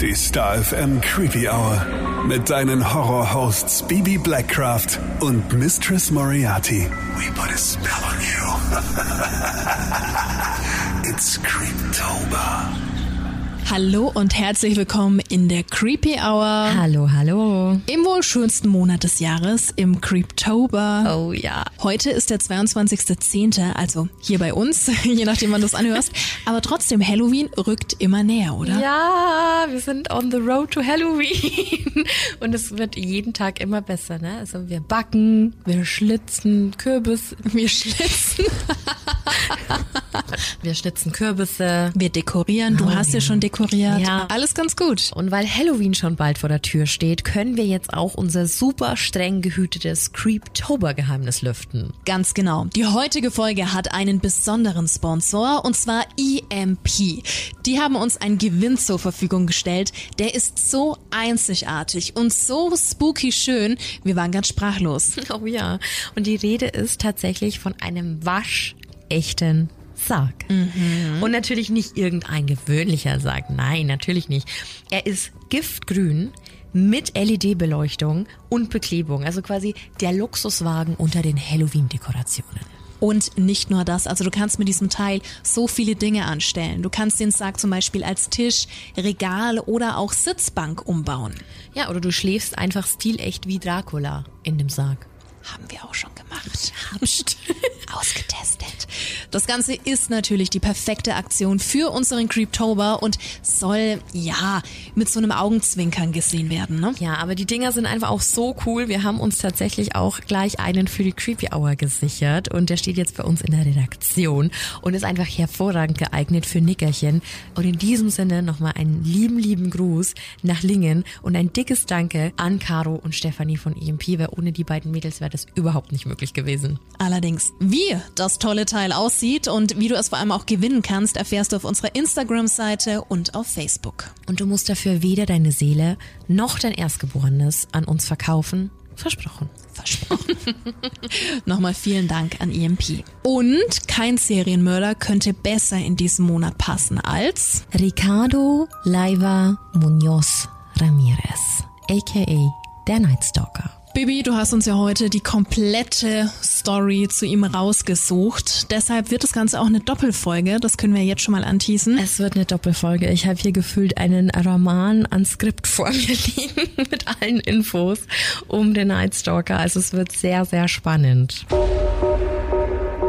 Die Star FM Creepy Hour. Mit deinen Horror-Hosts Bibi Blackcraft und Mistress Moriarty. We put a spell on you. It's Creeptober. Hallo und herzlich willkommen in der Creepy Hour. Hallo, hallo. Im wohl schönsten Monat des Jahres, im Creeptober. Oh ja. Heute ist der 22.10., also hier bei uns, je nachdem wann du es anhörst. Aber trotzdem, Halloween rückt immer näher, oder? Ja, wir sind on the road to Halloween. Und es wird jeden Tag immer besser, ne? Also wir backen, wir schlitzen Kürbis, Wir schlitzen, wir schlitzen Kürbisse. wir dekorieren. Du Oh, hast ja ja. schon dekoriert. Ja. Alles ganz gut. Und weil Halloween schon bald vor der Tür steht, können wir jetzt auch unser super streng gehütetes Creeptober-Geheimnis lüften. Ganz genau. Die heutige Folge hat einen besonderen Sponsor und zwar EMP. Die haben uns einen Gewinn zur Verfügung gestellt. Der ist so einzigartig und so spooky schön. Wir waren ganz sprachlos. Oh ja. Und die Rede ist tatsächlich von einem waschechten Sarg. Und natürlich nicht irgendein gewöhnlicher Sarg. Nein, natürlich nicht. Er ist giftgrün mit LED-Beleuchtung und Beklebung. Also quasi der Luxuswagen unter den Halloween-Dekorationen. Und nicht nur das, also du kannst mit diesem Teil so viele Dinge anstellen. Du kannst den Sarg zum Beispiel als Tisch, Regal oder auch Sitzbank umbauen. Ja, oder du schläfst einfach stilecht wie Dracula in dem Sarg. Haben wir auch schon gemacht. Ausgetestet. Das Ganze ist natürlich die perfekte Aktion für unseren Creeptober und soll, ja, mit so einem Augenzwinkern gesehen werden, ne? Ja, aber die Dinger sind einfach auch so cool. Wir haben uns tatsächlich auch gleich einen für die Creepy Hour gesichert und der steht jetzt bei uns in der Redaktion und ist einfach hervorragend geeignet für Nickerchen. Und in diesem Sinne nochmal einen lieben, lieben Gruß nach Lingen und ein dickes Danke an Caro und Stefanie von EMP, weil ohne die beiden Mädels wäre das überhaupt nicht möglich gewesen. Allerdings, wie das tolle Teil aussieht und wie du es vor allem auch gewinnen kannst, erfährst du auf unserer Instagram-Seite und auf Facebook. Und du musst dafür weder deine Seele noch dein Erstgeborenes an uns verkaufen. Versprochen. Versprochen. Nochmal vielen Dank an EMP. Und kein Serienmörder könnte besser in diesem Monat passen als Ricardo Leiva Munoz Ramirez, aka der Night Stalker. Bibi, du hast uns ja heute die komplette Story zu ihm rausgesucht. Deshalb wird das Ganze auch eine Doppelfolge. Das können wir jetzt schon mal anteasen. Es wird eine Doppelfolge. Ich habe hier gefühlt einen Roman an Skript vor mir liegen mit allen Infos um den Night Stalker. Also es wird sehr, sehr spannend.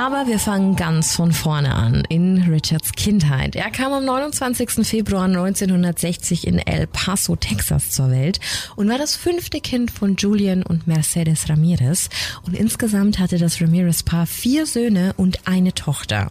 Aber wir fangen ganz von vorne an, in Richards Kindheit. Er kam am 29. Februar 1960 in El Paso, Texas zur Welt und war das fünfte Kind von Julian und Mercedes Ramirez. Und insgesamt hatte das Ramirez-Paar vier Söhne und eine Tochter.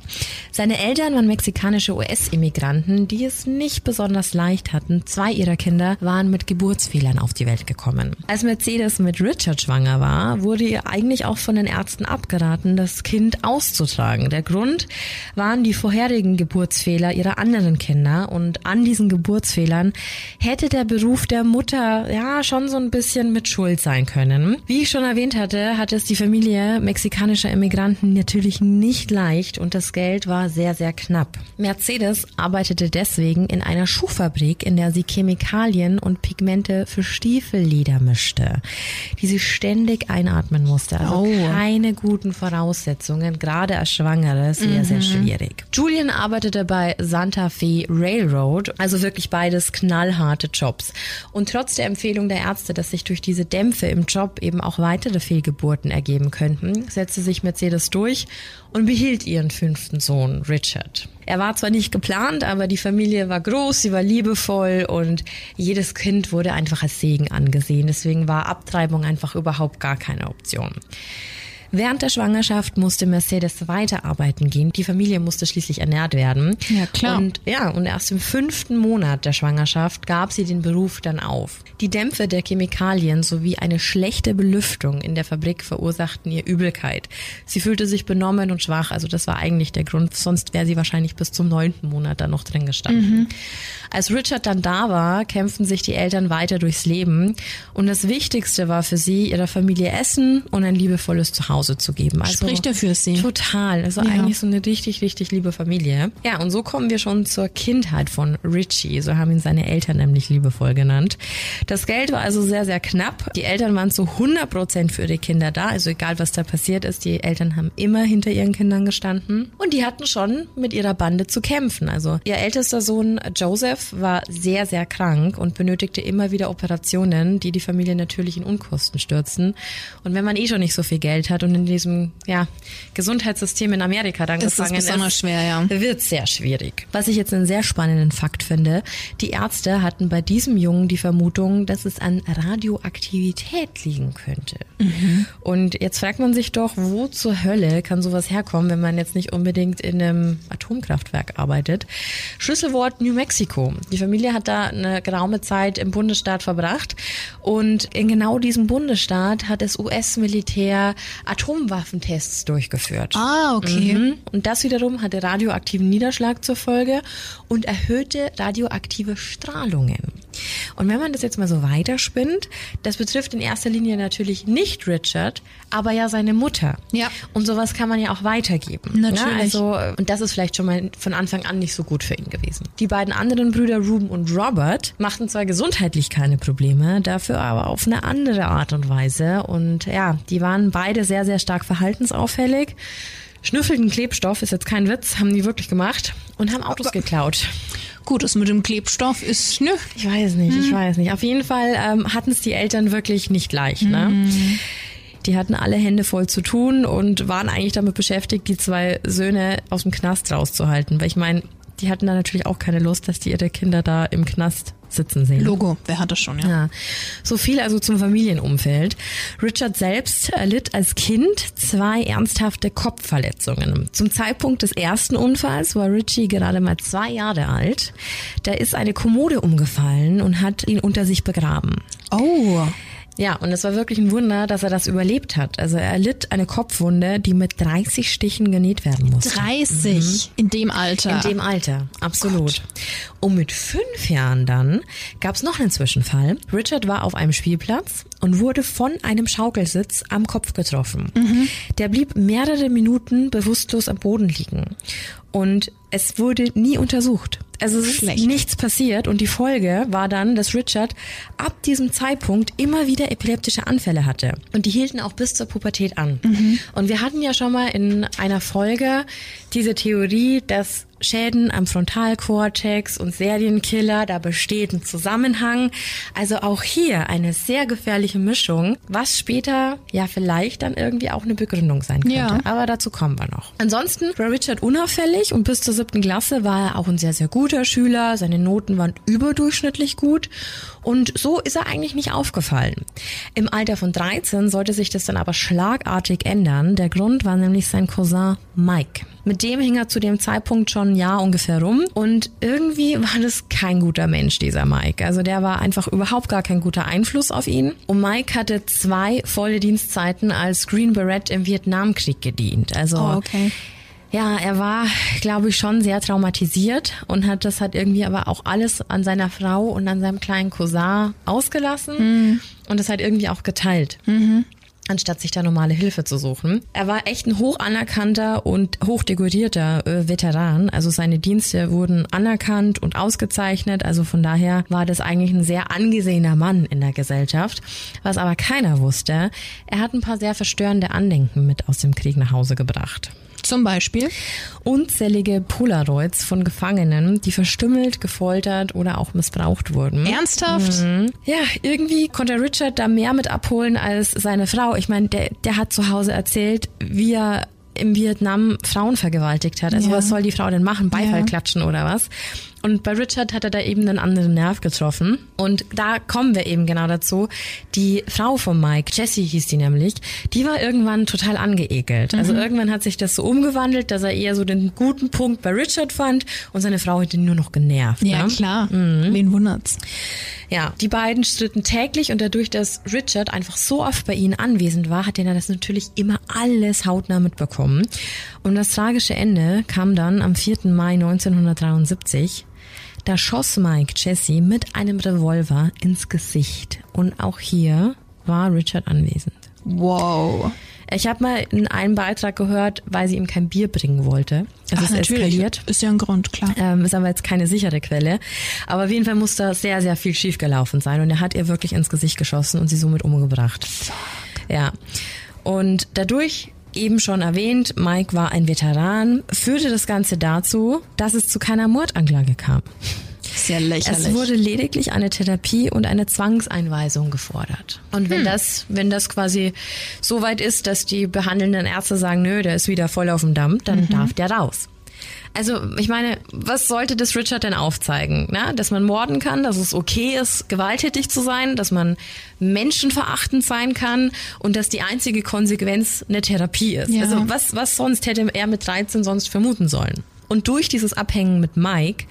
Seine Eltern waren mexikanische US-Immigranten, die es nicht besonders leicht hatten. Zwei ihrer Kinder waren mit Geburtsfehlern auf die Welt gekommen. Als Mercedes mit Richard schwanger war, wurde ihr eigentlich auch von den Ärzten abgeraten, das Kind auszutragen. Der Grund waren die vorherigen Geburtsfehler ihrer anderen Kinder und an diesen Geburtsfehlern hätte der Beruf der Mutter ja schon so ein bisschen mit Schuld sein können. Wie ich schon erwähnt hatte, hatte es die Familie mexikanischer Immigranten natürlich nicht leicht und das Geld war sehr, sehr knapp. Mercedes arbeitete deswegen in einer Schuhfabrik, in der sie Chemikalien und Pigmente für Stiefelleder mischte, die sie ständig einatmen musste. Also Oh. keine guten Voraussetzungen, gerade als Schwangere, sehr, sehr schwierig. Julian arbeitete bei Santa Fe Railroad, also wirklich beides knallharte Jobs. Und trotz der Empfehlung der Ärzte, dass sich durch diese Dämpfe im Job eben auch weitere Fehlgeburten ergeben könnten, setzte sich Mercedes durch und behielt ihren fünften Sohn, Richard. Er war zwar nicht geplant, aber die Familie war groß, sie war liebevoll und jedes Kind wurde einfach als Segen angesehen. Deswegen war Abtreibung einfach überhaupt gar keine Option. Während der Schwangerschaft musste Mercedes weiterarbeiten gehen. Die Familie musste schließlich ernährt werden. Ja, klar. Und ja, und erst im fünften Monat der Schwangerschaft gab sie den Beruf dann auf. Die Dämpfe der Chemikalien sowie eine schlechte Belüftung in der Fabrik verursachten ihr Übelkeit. Sie fühlte sich benommen und schwach, also das war eigentlich der Grund, sonst wäre sie wahrscheinlich bis zum neunten Monat dann noch drin gestanden. Als Richard dann da war, kämpften sich die Eltern weiter durchs Leben und das Wichtigste war für sie, ihrer Familie Essen und ein liebevolles Zuhause zu geben. Also Spricht er für sie. Total, also Ja. eigentlich so eine richtig, richtig liebe Familie. Ja, und so kommen wir schon zur Kindheit von Richie, so haben ihn seine Eltern nämlich liebevoll genannt. Das Geld war also sehr, sehr knapp. Die Eltern waren zu 100 Prozent für ihre Kinder da, also egal was da passiert ist, die Eltern haben immer hinter ihren Kindern gestanden und die hatten schon mit ihrer Bande zu kämpfen. Also ihr ältester Sohn Joseph war sehr, sehr krank und benötigte immer wieder Operationen, die die Familie natürlich in Unkosten stürzten. Und wenn man eh schon nicht so viel Geld hat und in diesem ja, Gesundheitssystem in Amerika dann Ist das gefangen besonders ist, schwer, ja. wird sehr schwierig. Was ich jetzt einen sehr spannenden Fakt finde, die Ärzte hatten bei diesem Jungen die Vermutung, dass es an Radioaktivität liegen könnte. Und jetzt fragt man sich doch, wo zur Hölle kann sowas herkommen, wenn man jetzt nicht unbedingt in einem Atomkraftwerk arbeitet. Schlüsselwort New Mexico. Die Familie hat da eine geraume Zeit im Bundesstaat verbracht und in genau diesem Bundesstaat hat das US-Militär Atomwaffentests durchgeführt. Ah, okay. Mhm. Und das wiederum hatte radioaktiven Niederschlag zur Folge und erhöhte radioaktive Strahlungen. Und wenn man das jetzt mal so weiterspinnt, das betrifft in erster Linie natürlich nicht Richard, aber ja seine Mutter. Ja. Und sowas kann man ja auch weitergeben. Natürlich. Ja, also, und das ist vielleicht schon mal von Anfang an nicht so gut für ihn gewesen. Die beiden anderen Brüder Ruben und Robert machten zwar gesundheitlich keine Probleme, dafür aber auf eine andere Art und Weise. Und ja, die waren beide sehr, sehr stark verhaltensauffällig. Schnüffelten Klebstoff, ist jetzt kein Witz, haben die wirklich gemacht und haben Autos geklaut. Gut, das mit dem Klebstoff ist, nö. Ich weiß nicht, ich weiß nicht. Auf jeden Fall ähm, hatten es die Eltern wirklich nicht leicht. Ne? Die hatten alle Hände voll zu tun und waren eigentlich damit beschäftigt, die zwei Söhne aus dem Knast rauszuhalten. Weil ich meine, die hatten da natürlich auch keine Lust, dass die ihre Kinder da im Knast sitzen sehen. Logo, wer hat das schon, ja. Ja, so viel also zum Familienumfeld. Richard selbst erlitt als Kind zwei ernsthafte Kopfverletzungen. Zum Zeitpunkt des ersten Unfalls war Richie gerade mal zwei Jahre alt. Da ist eine Kommode umgefallen und hat ihn unter sich begraben. Oh, Ja, und es war wirklich ein Wunder, dass er das überlebt hat. Also er erlitt eine Kopfwunde, die mit 30 Stichen genäht werden musste. 30 in dem Alter. In dem Alter, absolut. Und mit fünf Jahren dann gab es noch einen Zwischenfall. Richard war auf einem Spielplatz und wurde von einem Schaukelsitz am Kopf getroffen. Der blieb mehrere Minuten bewusstlos am Boden liegen. Und es wurde nie untersucht. Also es ist Schlecht. nichts passiert und die Folge war dann, dass Richard ab diesem Zeitpunkt immer wieder epileptische Anfälle hatte. Und die hielten auch bis zur Pubertät an. Und wir hatten ja schon mal in einer Folge diese Theorie, dass Schäden am Frontalkortex und Serienkiller, da besteht ein Zusammenhang. Also auch hier eine sehr gefährliche Mischung, was später ja vielleicht dann irgendwie auch eine Begründung sein könnte. Ja. Aber dazu kommen wir noch. Ansonsten war Richard unauffällig und bis zur siebten Klasse war er auch ein sehr, sehr guter Schüler. Seine Noten waren überdurchschnittlich gut und so ist er eigentlich nicht aufgefallen. Im Alter von 13 sollte sich das dann aber schlagartig ändern. Der Grund war nämlich sein Cousin Mike. Mit dem hing er zu dem Zeitpunkt schon ein Jahr ungefähr rum und irgendwie war das kein guter Mensch, dieser Mike. Also der war einfach überhaupt gar kein guter Einfluss auf ihn. Und Mike hatte zwei volle Dienstzeiten als Green Beret im Vietnamkrieg gedient. Also Oh, okay. Ja, er war, glaube ich, schon sehr traumatisiert und hat das halt irgendwie aber auch alles an seiner Frau und an seinem kleinen Cousin ausgelassen und das halt irgendwie auch geteilt. Anstatt sich da normale Hilfe zu suchen. Er war echt ein hoch anerkannter und hochdekorierter äh, Veteran. Also seine Dienste wurden anerkannt und ausgezeichnet. Also von daher war das eigentlich ein sehr angesehener Mann in der Gesellschaft. Was aber keiner wusste, er hat ein paar sehr verstörende Andenken mit aus dem Krieg nach Hause gebracht Zum Beispiel. unzählige Polaroids von Gefangenen, die verstümmelt, gefoltert oder auch missbraucht wurden. Ernsthaft? Mhm. Ja, irgendwie konnte Richard da mehr mit abholen als seine Frau. Ich meine, der, der hat zu Hause erzählt, wie er im Vietnam Frauen vergewaltigt hat. Also Ja. was soll die Frau denn machen? Beifall Ja. klatschen oder was? Und bei Richard hat er da eben einen anderen Nerv getroffen. Und da kommen wir eben genau dazu. Die Frau von Mike, Jessie hieß die nämlich, die war irgendwann total angeekelt. Also Mhm. irgendwann hat sich das so umgewandelt, dass er eher so den guten Punkt bei Richard fand und seine Frau hat ihn nur noch genervt. Ja, ne? klar. Wen wundert's? Ja, die beiden stritten täglich und dadurch, dass Richard einfach so oft bei ihnen anwesend war, hat er das natürlich immer alles hautnah mitbekommen. Und das tragische Ende kam dann am 4. Mai 1973. Da schoss Mike Jesse mit einem Revolver ins Gesicht. Und auch hier war Richard anwesend. Wow. Ich habe mal in einem Beitrag gehört, weil sie ihm kein Bier bringen wollte. Es ist eskaliert. Ist ja ein Grund, klar. Ähm, ist aber jetzt keine sichere Quelle. Aber auf jeden Fall muss da sehr, sehr viel schiefgelaufen sein. Und er hat ihr wirklich ins Gesicht geschossen und sie somit umgebracht. Ja. Und dadurch, eben schon erwähnt, Mike war ein Veteran, führte das Ganze dazu, dass es zu keiner Mordanklage kam. Sehr lächerlich. Es wurde lediglich eine Therapie und eine Zwangseinweisung gefordert. Und wenn das, wenn das quasi so weit ist, dass die behandelnden Ärzte sagen, nö, der ist wieder voll auf dem Damm, dann darf der raus. Also, ich meine, was sollte das Richard denn aufzeigen? Na, dass man morden kann, dass es okay ist, gewalttätig zu sein, dass man menschenverachtend sein kann und dass die einzige Konsequenz eine Therapie ist. Ja. Also, was, was sonst hätte er mit 13 sonst vermuten sollen? Und durch dieses Abhängen mit Mike,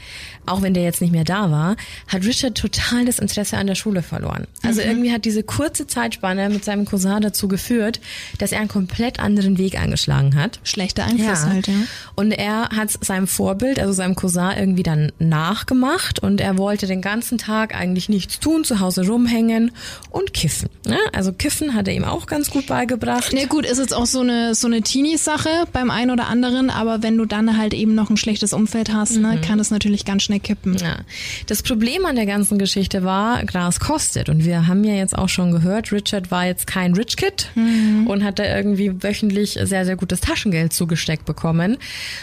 auch wenn der jetzt nicht mehr da war, hat Richard total das Interesse an der Schule verloren. Also irgendwie hat diese kurze Zeitspanne mit seinem Cousin dazu geführt, dass er einen komplett anderen Weg eingeschlagen hat. Schlechter Einfluss halt, ja. Und er hat seinem Vorbild, also seinem Cousin, irgendwie dann nachgemacht und er wollte den ganzen Tag eigentlich nichts tun, zu Hause rumhängen und kiffen. Ne? Also kiffen hat er ihm auch ganz gut beigebracht. Na gut, ist jetzt auch so eine, so eine Teenie-Sache beim einen oder anderen, aber wenn du dann halt eben noch ein schlechtes Umfeld hast, ne, kann es natürlich ganz schnell kippen. Ja. Das Problem an der ganzen Geschichte war, Gras kostet. Und wir haben ja jetzt auch schon gehört, Richard war jetzt kein Rich Kid und hat da irgendwie wöchentlich sehr, sehr gutes Taschengeld zugesteckt bekommen,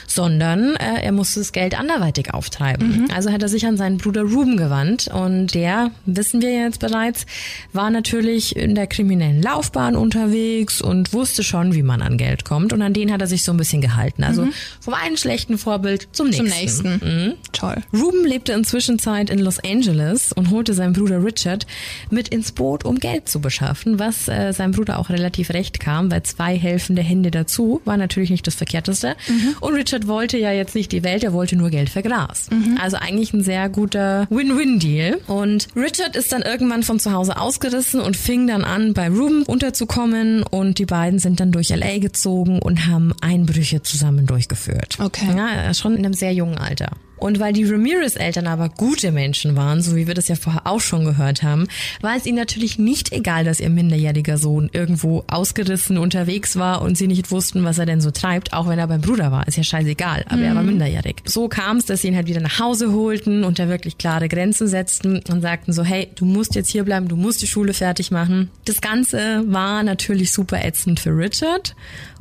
sondern äh, er musste das Geld anderweitig auftreiben. Also hat er sich an seinen Bruder Ruben gewandt und der, wissen wir jetzt bereits, war natürlich in der kriminellen Laufbahn unterwegs und wusste schon, wie man an Geld kommt. Und an den hat er sich so ein bisschen gehalten. Also vom einen schlechten Vorbild zum nächsten. Zum nächsten. Toll. Ruben lebte inzwischen Zeit in Los Angeles und holte seinen Bruder Richard mit ins Boot, um Geld zu beschaffen, was äh, seinem Bruder auch relativ recht kam, weil zwei helfende Hände dazu war natürlich nicht das Verkehrteste. Und Richard wollte ja jetzt nicht die Welt, er wollte nur Geld für Gras. Also eigentlich ein sehr guter Win-Win-Deal. Und Richard ist dann irgendwann von zu Hause ausgerissen und fing dann an, bei Ruben unterzukommen und die beiden sind dann durch LA gezogen und haben Einbrüche zusammen durchgeführt. Okay. Ja, schon in einem sehr jungen Alter. Und weil die Ramirez-Eltern aber gute Menschen waren, so wie wir das ja vorher auch schon gehört haben, war es ihnen natürlich nicht egal, dass ihr minderjähriger Sohn irgendwo ausgerissen unterwegs war und sie nicht wussten, was er denn so treibt, auch wenn er beim Bruder war. Ist ja scheißegal, aber er war minderjährig. So kam es, dass sie ihn halt wieder nach Hause holten und da wirklich klare Grenzen setzten und sagten so, hey, du musst jetzt hier bleiben, du musst die Schule fertig machen. Das Ganze war natürlich super ätzend für Richard.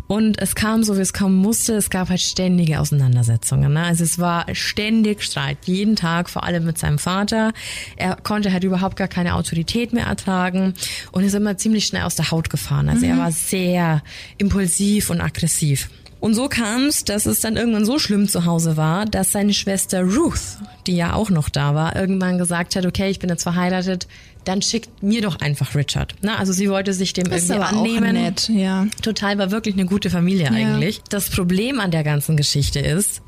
Und es kam so, wie es kommen musste. Es gab halt ständige Auseinandersetzungen. Ne? Also es war ständig Streit, jeden Tag, vor allem mit seinem Vater. Er konnte halt überhaupt gar keine Autorität mehr ertragen und ist immer ziemlich schnell aus der Haut gefahren. Also er war sehr impulsiv und aggressiv. Und so kam es, dass es dann irgendwann so schlimm zu Hause war, dass seine Schwester Ruth, die ja auch noch da war, irgendwann gesagt hat, okay, ich bin jetzt verheiratet, dann schickt mir doch einfach Richard. Na, also sie wollte sich dem Das ist irgendwie aber auch annehmen. nett, ja. Total war wirklich eine gute Familie eigentlich. Das Problem an der ganzen Geschichte ist,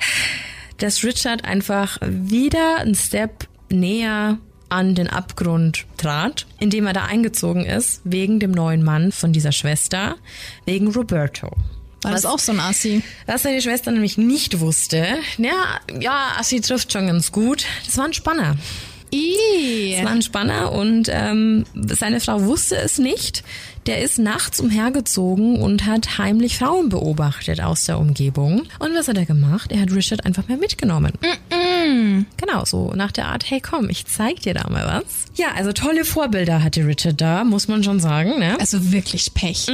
dass Richard einfach wieder einen Step näher an den Abgrund trat, indem er da eingezogen ist, wegen dem neuen Mann von dieser Schwester, wegen Roberto. War das auch so ein Assi? Was seine Schwester nämlich nicht wusste, ja, ja, Assi trifft schon ganz gut, das war ein Spanner. Das war ein Spanner und ähm, seine Frau wusste es nicht. Der ist nachts umhergezogen und hat heimlich Frauen beobachtet aus der Umgebung. Und was hat er gemacht? Er hat Richard einfach mal mitgenommen. Genau, so nach der Art, hey komm, ich zeig dir da mal was. Ja, also tolle Vorbilder hatte Richard da, muss man schon sagen. Ne? Also wirklich Pech.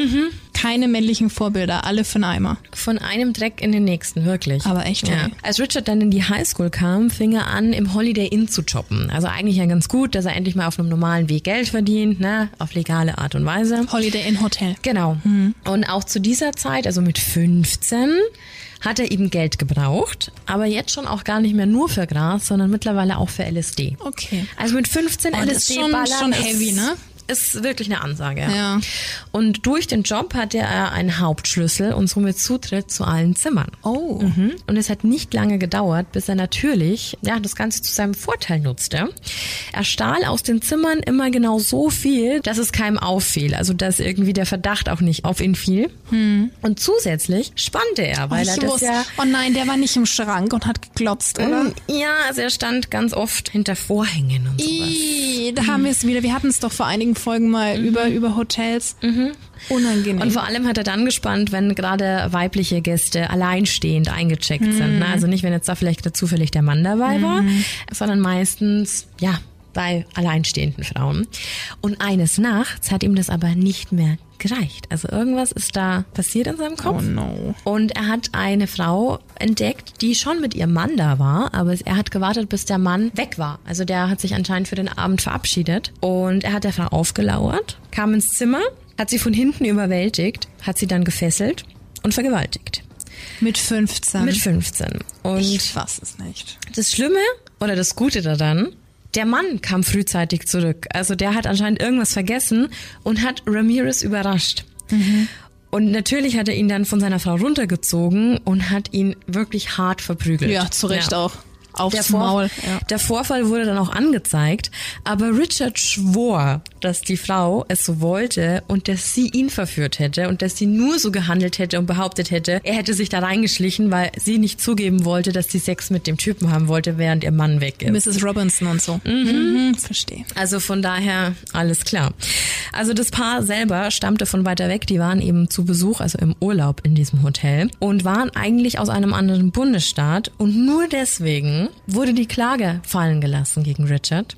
Keine männlichen Vorbilder, alle einen Eimer. Von einem Dreck in den nächsten, wirklich. Aber echt, ja. Als Richard dann in die Highschool kam, fing er an, im Holiday Inn zu jobben. Also eigentlich ja ganz gut, dass er endlich mal auf einem normalen Weg Geld verdient, ne? auf legale Art und Weise. Holiday Inn Hotel. Genau. Und auch zu dieser Zeit, also mit 15, hat er eben Geld gebraucht, aber jetzt schon auch gar nicht mehr nur für Gras, sondern mittlerweile auch für LSD. Okay. Also mit 15 Oh, das ist LSD schon- ballern schon heavy, ne? Ist wirklich eine Ansage. Ja. Und durch den Job hatte er einen Hauptschlüssel und somit Zutritt zu allen Zimmern. Oh. Mhm. Und es hat nicht lange gedauert, bis er natürlich ja, das Ganze zu seinem Vorteil nutzte. Er stahl aus den Zimmern immer genau so viel, dass es keinem auffiel. Also dass irgendwie der Verdacht auch nicht auf ihn fiel. Und zusätzlich spannte er, weil er ich das ja... oh nein, der war nicht im Schrank und hat geglotzt, oder? Ja, also er stand ganz oft hinter Vorhängen und sowas. Ih, da haben wir es wieder. Wir hatten es doch vor einigen Folgen mal über, über Hotels. Unangenehm. Und vor allem hat er dann gespannt, wenn gerade weibliche Gäste alleinstehend eingecheckt sind. Ne? Also nicht, wenn jetzt da vielleicht zufällig der Mann dabei war, sondern meistens, ja, bei alleinstehenden Frauen. Und eines Nachts hat ihm das aber nicht mehr gereicht. Also irgendwas ist da passiert in seinem Kopf. oh no. Und er hat eine Frau entdeckt, die schon mit ihrem Mann da war, aber er hat gewartet, bis der Mann weg war. Also der hat sich anscheinend für den Abend verabschiedet. Und er hat der Frau aufgelauert, kam ins Zimmer, hat sie von hinten überwältigt, hat sie dann gefesselt und vergewaltigt. Mit 15. Mit 15. Und ich fass es nicht. das Schlimme oder das Gute daran, der Mann kam frühzeitig zurück. Also der hat anscheinend irgendwas vergessen und hat Ramirez überrascht. Und natürlich hat er ihn dann von seiner Frau runtergezogen und hat ihn wirklich hart verprügelt. Ja, zu Recht auch. Aufs Der, Maul. Ja. der Vorfall wurde dann auch angezeigt, aber Richard schwor, dass die Frau es so wollte und dass sie ihn verführt hätte und dass sie nur so gehandelt hätte und behauptet hätte, er hätte sich da reingeschlichen, weil sie nicht zugeben wollte, dass sie Sex mit dem Typen haben wollte, während ihr Mann weg ist. Mrs. Robinson und so. Mhm. Verstehe. Also von daher alles klar. Also das Paar selber stammte von weiter weg, die waren eben zu Besuch, also im Urlaub in diesem Hotel und waren eigentlich aus einem anderen Bundesstaat und nur deswegen wurde die Klage fallen gelassen gegen Richard,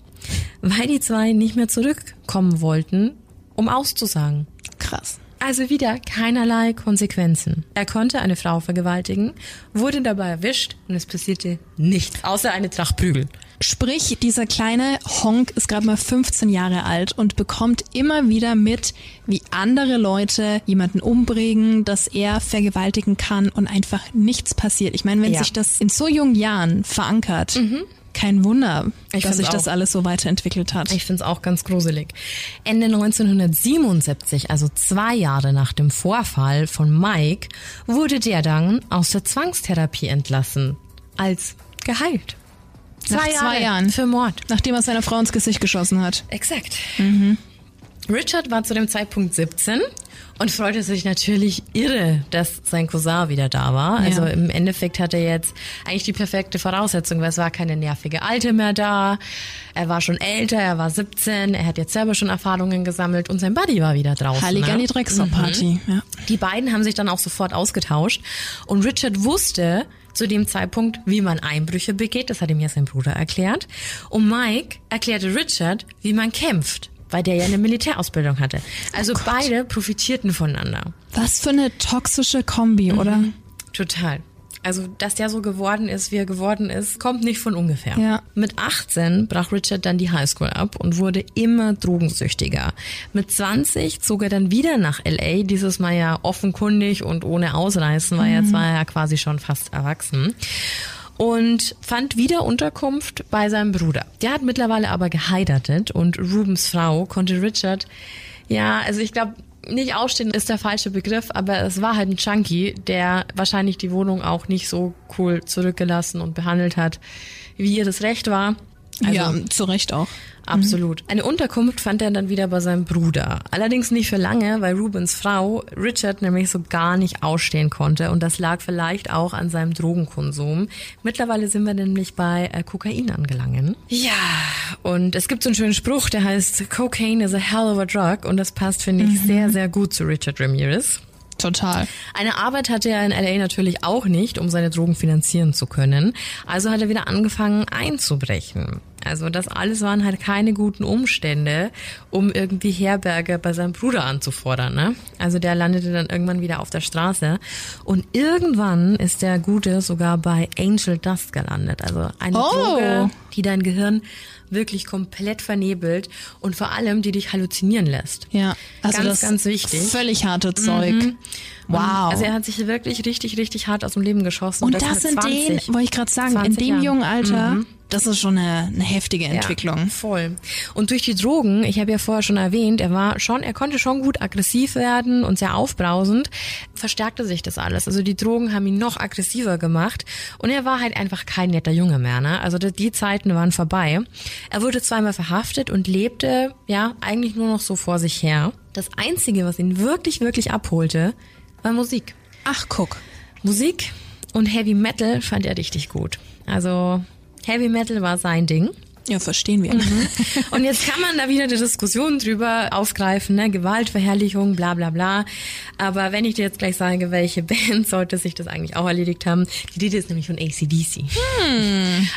weil die zwei nicht mehr zurückkommen wollten, um auszusagen. Krass. Also wieder keinerlei Konsequenzen. Er konnte eine Frau vergewaltigen, wurde dabei erwischt und es passierte nichts, außer eine Tracht Prügel. Sprich, dieser kleine Honk ist gerade mal 15 Jahre alt und bekommt immer wieder mit, wie andere Leute jemanden umbringen, dass er vergewaltigen kann und einfach nichts passiert. Ich meine, wenn Ja. Mhm. sich das in so jungen Jahren verankert, kein Wunder, Ich dass sich das alles so weiterentwickelt hat. Ich find's auch ganz gruselig. Ende 1977, also zwei Jahre nach dem Vorfall von Mike, wurde der dann aus der Zwangstherapie entlassen. Als geheilt. Nach zwei Jahren. Für Mord. Nachdem er seiner Frau ins Gesicht geschossen hat. Exakt. Richard war zu dem Zeitpunkt 17 und freute sich natürlich irre, dass sein Cousin wieder da war. Also Ja. im Endeffekt hatte er jetzt eigentlich die perfekte Voraussetzung, weil es war keine nervige Alte mehr da. Er war schon älter, er war 17, er hat jetzt selber schon Erfahrungen gesammelt und sein Buddy war wieder draußen. Halligalli ne? Drecksau-Party. Ja. Die beiden haben sich dann auch sofort ausgetauscht und Richard wusste zu dem Zeitpunkt, wie man Einbrüche begeht, das hat ihm ja sein Bruder erklärt. Und Mike erklärte Richard, wie man kämpft, weil der ja eine Militärausbildung hatte. Also beide profitierten voneinander. Was für eine toxische Kombi, Mhm. oder? Total. Also, dass der so geworden ist, wie er geworden ist, kommt nicht von ungefähr. Ja. Mit 18 brach Richard dann die Highschool ab und wurde immer drogensüchtiger. Mit 20 zog er dann wieder nach LA, dieses Mal ja offenkundig und ohne Ausreißen, weil jetzt war er ja quasi schon fast erwachsen. Und fand wieder Unterkunft bei seinem Bruder. Der hat mittlerweile aber geheiratet und Rubens Frau konnte Richard, ja, also ich glaube, nicht ausstehen ist der falsche Begriff, aber es war halt ein Junkie, der wahrscheinlich die Wohnung auch nicht so cool zurückgelassen und behandelt hat, wie ihr das Recht war. Also, ja, zu Recht auch. Absolut. Eine Unterkunft fand er dann wieder bei seinem Bruder. Allerdings nicht für lange, weil Rubens Frau Richard nämlich so gar nicht ausstehen konnte und das lag vielleicht auch an seinem Drogenkonsum. Mittlerweile sind wir nämlich bei äh, Kokain angelangen. Ja, und es gibt so einen schönen Spruch, der heißt Cocaine is a hell of a drug und das passt, finde ich, sehr, sehr gut zu Richard Ramirez. Total. Eine Arbeit hatte er in LA natürlich auch nicht, um seine Drogen finanzieren zu können. Also hat er wieder angefangen einzubrechen. Also das alles waren halt keine guten Umstände, um irgendwie Herberge bei seinem Bruder anzufordern. Ne? Also der landete dann irgendwann wieder auf der Straße und irgendwann ist der Gute sogar bei Angel Dust gelandet. Also eine Oh. Droge, die dein Gehirn wirklich komplett vernebelt und vor allem die dich halluzinieren lässt. Ja, also Ganz, das ganz wichtig. Mhm. Völlig harte Zeug. Wow. Also er hat sich wirklich richtig, richtig hart aus dem Leben geschossen. und das das mit in den, 20. wollte ich gerade sagen, in 20 dem Jahren. jungen Alter, das ist schon eine, eine heftige Entwicklung. Ja, voll. Und durch die Drogen, ich habe ja vorher schon erwähnt, er war schon, er konnte schon gut aggressiv werden und sehr aufbrausend, verstärkte sich das alles. Also die Drogen haben ihn noch aggressiver gemacht und er war halt einfach kein netter Junge mehr. Ne? Also die, die Zeiten waren vorbei. Er wurde zweimal verhaftet und lebte ja eigentlich nur noch so vor sich her. Das Einzige, was ihn wirklich, wirklich abholte, war Musik. Ach, guck. Musik und Heavy Metal fand er richtig gut. Also Heavy Metal war sein Ding. Ja, verstehen wir. Und jetzt kann man da wieder eine Diskussion drüber aufgreifen, ne? Gewaltverherrlichung, bla bla bla. Aber wenn ich dir jetzt gleich sage, welche Band sollte sich das eigentlich auch erledigt haben, die Rede ist nämlich von ACDC.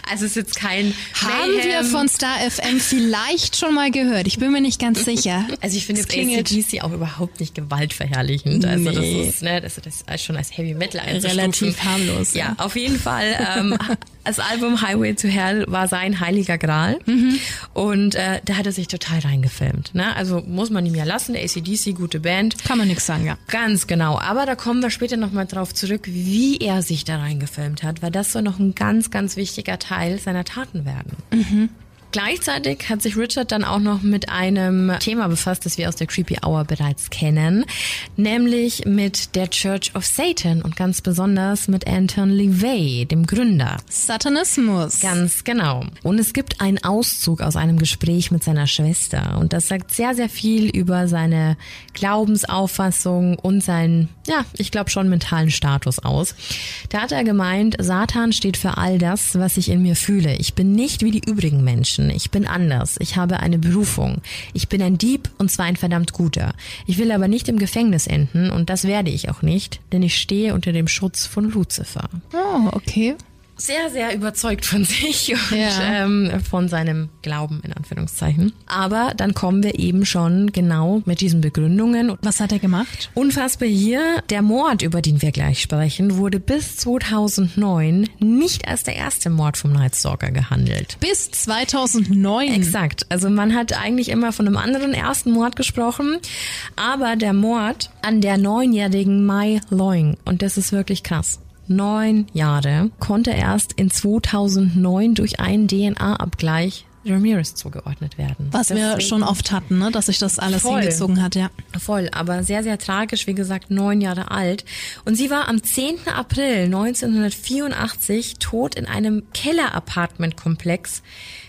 Also es ist jetzt kein Haben wir Mayhem. von Star FM vielleicht schon mal gehört? Ich bin mir nicht ganz sicher. Also ich finde ACDC auch überhaupt nicht gewaltverherrlichend. Also Nee. das ist, ne, das, das ist schon als Heavy Metal einzustufen. Relativ harmlos, Ja, ja. auf jeden Fall. Ähm, das Album Highway to Hell war sein heiliger Gral. Mhm. Und äh, da hat er sich total reingefilmt. Ne? Also muss man ihm ja lassen. Der ACDC, gute Band. Kann man nichts sagen, ja. Ganz genau. Aber da kommen wir später nochmal drauf zurück, wie er sich da reingefilmt hat, weil das soll noch ein ganz, ganz wichtiger Teil seiner Taten werden. Gleichzeitig hat sich Richard dann auch noch mit einem Thema befasst, das wir aus der Creepy Hour bereits kennen, nämlich mit der Church of Satan und ganz besonders mit Anton LaVey, dem Gründer. Satanismus. Ganz genau. Und es gibt einen Auszug aus einem Gespräch mit seiner Schwester und das sagt sehr, sehr viel über seine Glaubensauffassung und seinen, ja, ich glaube schon mentalen Status aus. Da hat er gemeint, Satan steht für all das, was ich in mir fühle. Ich bin nicht wie die übrigen Menschen. Ich bin anders. Ich habe eine Berufung. Ich bin ein Dieb und zwar ein verdammt guter. Ich will aber nicht im Gefängnis enden und das werde ich auch nicht, denn ich stehe unter dem Schutz von Lucifer Oh, okay. Sehr, sehr überzeugt von sich und Ja. ähm, von seinem Glauben in Anführungszeichen. Aber dann kommen wir eben schon genau mit diesen Begründungen. Was hat er gemacht? Unfassbar hier, der Mord, über den wir gleich sprechen, wurde bis 2009 nicht als der erste Mord vom Night Stalker gehandelt. Bis 2009. Exakt. Also man hat eigentlich immer von einem anderen ersten Mord gesprochen, aber der Mord an der neunjährigen Mai Loing, und das ist wirklich krass. Neun Jahre konnte erst in 2009 durch einen DNA-Abgleich Ramirez zugeordnet werden. Was wir Deswegen- schon oft hatten, ne? dass sich das alles Voll. hingezogen hat, ja. Voll, aber sehr, sehr tragisch, wie gesagt, neun Jahre alt. Und sie war am 10. April 1984 tot in einem Keller-Apartment-Komplex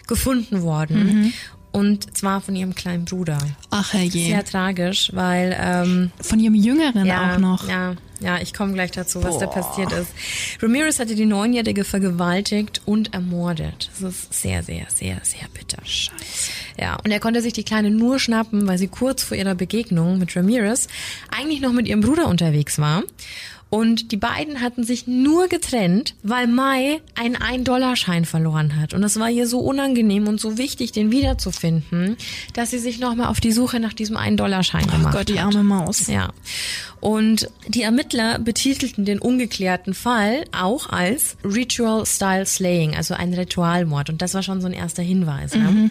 gefunden worden. Und zwar von ihrem kleinen Bruder. Ach herrje. Sehr tragisch, weil ähm, Von ihrem Jüngeren ja, auch noch. Ja, ja, ich komme gleich dazu, was da Boah. passiert ist. Ramirez hatte die Neunjährige vergewaltigt und ermordet. Das ist sehr, sehr, sehr, sehr bitter. Scheiße. Ja, und er konnte sich die Kleine nur schnappen, weil sie kurz vor ihrer Begegnung mit Ramirez eigentlich noch mit ihrem Bruder unterwegs war. Und die beiden hatten sich nur getrennt, weil Mai einen 1-Dollar-Schein verloren hat. Und es war ihr so unangenehm und so wichtig, den wiederzufinden, dass sie sich nochmal auf die Suche nach diesem 1-Dollar-Schein Oh gemacht Gott, die hat. arme Maus. Ja. Und die Ermittler betitelten den ungeklärten Fall auch als Ritual Style Slaying, also ein Ritualmord. Und das war schon so ein erster Hinweis. Ne?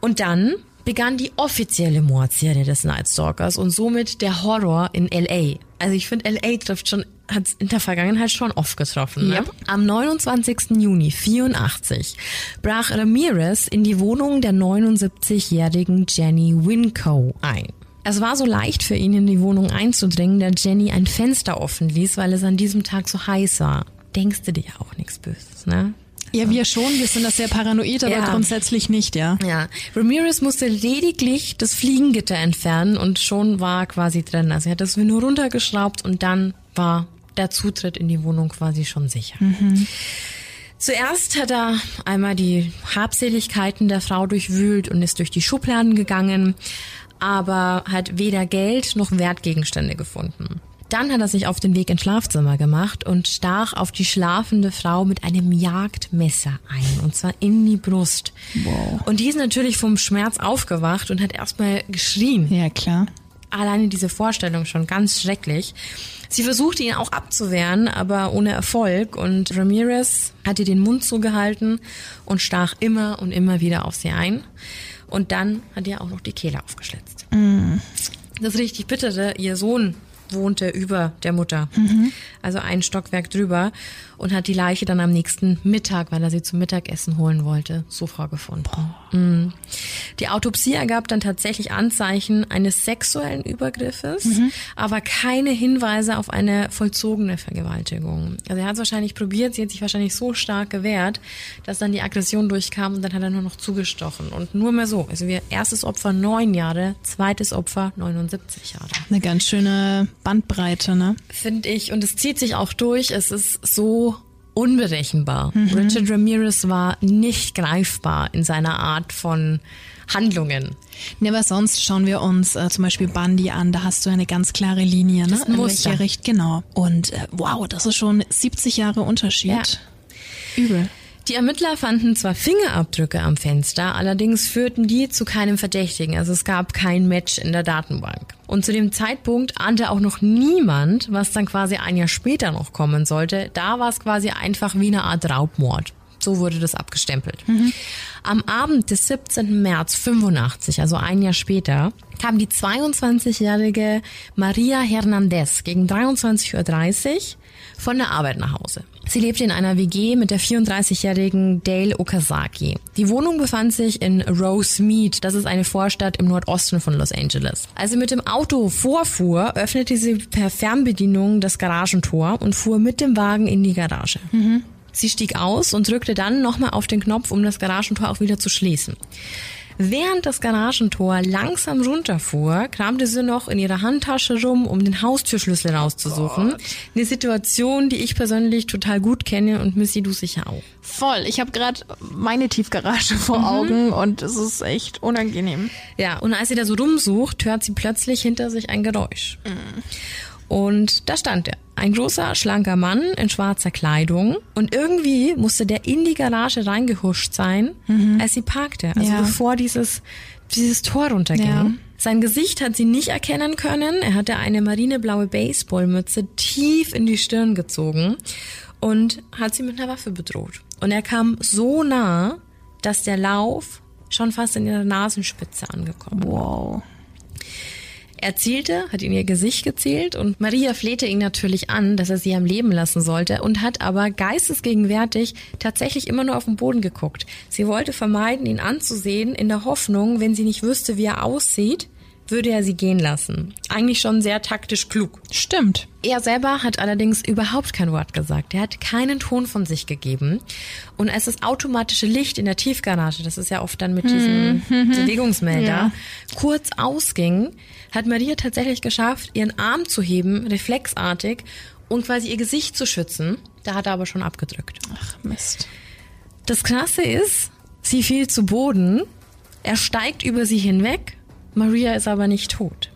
Und dann begann die offizielle Mordserie des Night Stalkers und somit der Horror in LA. Also ich finde, LA trifft schon, hat in der Vergangenheit schon oft getroffen. Ne? Yep. Am 29. Juni 84 brach Ramirez in die Wohnung der 79-jährigen Jenny Winco ein. Es war so leicht für ihn, in die Wohnung einzudringen, da Jenny ein Fenster offen ließ, weil es an diesem Tag so heiß war. Denkst du dir auch nichts Böses, ne? Ja, wir schon, wir sind das sehr paranoid, aber Ja. grundsätzlich nicht, ja. Ja, Ramirez musste lediglich das Fliegengitter entfernen und schon war quasi drin. Also er hat das nur runtergeschraubt und dann war der Zutritt in die Wohnung quasi schon sicher. Zuerst hat er einmal die Habseligkeiten der Frau durchwühlt und ist durch die Schubladen gegangen, aber hat weder Geld noch Wertgegenstände gefunden. Dann hat er sich auf den Weg ins Schlafzimmer gemacht und stach auf die schlafende Frau mit einem Jagdmesser ein, und zwar in die Brust. Wow. Und die ist natürlich vom Schmerz aufgewacht und hat erstmal geschrien. Ja, klar. Alleine diese Vorstellung schon ganz schrecklich. Sie versuchte ihn auch abzuwehren, aber ohne Erfolg. Und Ramirez hat ihr den Mund zugehalten und stach immer und immer wieder auf sie ein. Und dann hat ihr auch noch die Kehle aufgeschlitzt. Mm. Das richtig bittere, ihr Sohn wohnte über der Mutter, also ein Stockwerk drüber und hat die Leiche dann am nächsten Mittag, weil er sie zum Mittagessen holen wollte, so vorgefunden. Mhm. Die Autopsie ergab dann tatsächlich Anzeichen eines sexuellen Übergriffes, aber keine Hinweise auf eine vollzogene Vergewaltigung. Also er hat es wahrscheinlich probiert, sie hat sich wahrscheinlich so stark gewehrt, dass dann die Aggression durchkam und dann hat er nur noch zugestochen und nur mehr so. Also wir erstes Opfer neun Jahre, zweites Opfer 79 Jahre. Eine ganz schöne Bandbreite, ne? Finde ich. Und es zieht sich auch durch. Es ist so unberechenbar. Richard Ramirez war nicht greifbar in seiner Art von Handlungen. Ne, aber sonst schauen wir uns äh, zum Beispiel Bundy an, da hast du eine ganz klare Linie, ne? In welche Richt genau. Und äh, wow, das ist schon 70 Jahre Unterschied. Übel. Die Ermittler fanden zwar Fingerabdrücke am Fenster, allerdings führten die zu keinem Verdächtigen. Also es gab kein Match in der Datenbank. Und zu dem Zeitpunkt ahnte auch noch niemand, was dann quasi ein Jahr später noch kommen sollte. Da war es quasi einfach wie eine Art Raubmord. So wurde das abgestempelt. Am Abend des 17. März 85, also ein Jahr später, kam die 22-jährige Maria Hernandez gegen 23.30 Uhr von der Arbeit nach Hause. Sie lebte in einer WG mit der 34-jährigen Dale Okazaki. Die Wohnung befand sich in Rosemead, das ist eine Vorstadt im Nordosten von Los Angeles. Als sie mit dem Auto vorfuhr, öffnete sie per Fernbedienung das Garagentor und fuhr mit dem Wagen in die Garage. Sie stieg aus und drückte dann nochmal auf den Knopf, um das Garagentor auch wieder zu schließen. Während das Garagentor langsam runterfuhr, kramte sie noch in ihrer Handtasche rum, um den Haustürschlüssel rauszusuchen. Eine Situation, die ich persönlich total gut kenne und Missy, du sicher auch. Voll. Ich habe gerade meine Tiefgarage vor Augen und es ist echt unangenehm. Ja, und als sie da so rumsucht, hört sie plötzlich hinter sich ein Geräusch. Und da stand er. Ein großer, schlanker Mann in schwarzer Kleidung. Und irgendwie musste der in die Garage reingehuscht sein, als sie parkte. Also Ja. bevor dieses, dieses Tor runterging. Ja. Sein Gesicht hat sie nicht erkennen können. Er hatte eine marineblaue Baseballmütze tief in die Stirn gezogen und hat sie mit einer Waffe bedroht. Und er kam so nah, dass der Lauf schon fast in ihrer Nasenspitze angekommen war. Wow. Er zielte, hat in ihr Gesicht gezielt und Maria flehte ihn natürlich an, dass er sie am Leben lassen sollte und hat aber geistesgegenwärtig tatsächlich immer nur auf den Boden geguckt. Sie wollte vermeiden, ihn anzusehen, in der Hoffnung, wenn sie nicht wüsste, wie er aussieht, würde er sie gehen lassen. Eigentlich schon sehr taktisch klug. Stimmt. Er selber hat allerdings überhaupt kein Wort gesagt. Er hat keinen Ton von sich gegeben. Und als das automatische Licht in der Tiefgarage, das ist ja oft dann mit diesem Bewegungsmelder, Ja. kurz ausging, hat Maria tatsächlich geschafft, ihren Arm zu heben, reflexartig, und quasi ihr Gesicht zu schützen. Da hat er aber schon abgedrückt. Ach, Mist. Das Krasse ist, sie fiel zu Boden, er steigt über sie hinweg, Maria ist aber nicht tot.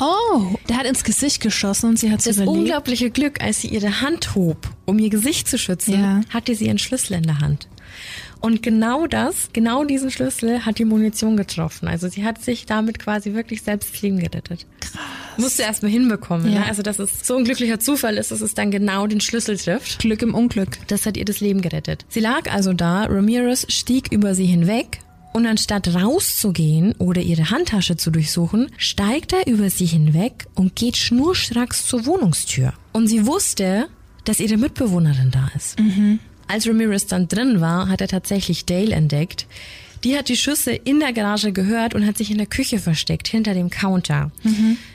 Oh, der hat ins Gesicht geschossen und sie hat Das überlebt. unglaubliche Glück, als sie ihre Hand hob, um ihr Gesicht zu schützen, Ja. hatte sie ihren Schlüssel in der Hand. Und genau das, genau diesen Schlüssel hat die Munition getroffen. Also sie hat sich damit quasi wirklich selbst das Leben gerettet. Krass. Musste erst mal hinbekommen. Ja. Ne? Also dass es so ein glücklicher Zufall ist, dass es dann genau den Schlüssel trifft. Glück im Unglück. Das hat ihr das Leben gerettet. Sie lag also da, Ramirez stieg über sie hinweg und anstatt rauszugehen oder ihre Handtasche zu durchsuchen, steigt er über sie hinweg und geht schnurstracks zur Wohnungstür. Und sie wusste, dass ihre Mitbewohnerin da ist. Als Ramirez dann drin war, hat er tatsächlich Dale entdeckt. Die hat die Schüsse in der Garage gehört und hat sich in der Küche versteckt, hinter dem Counter.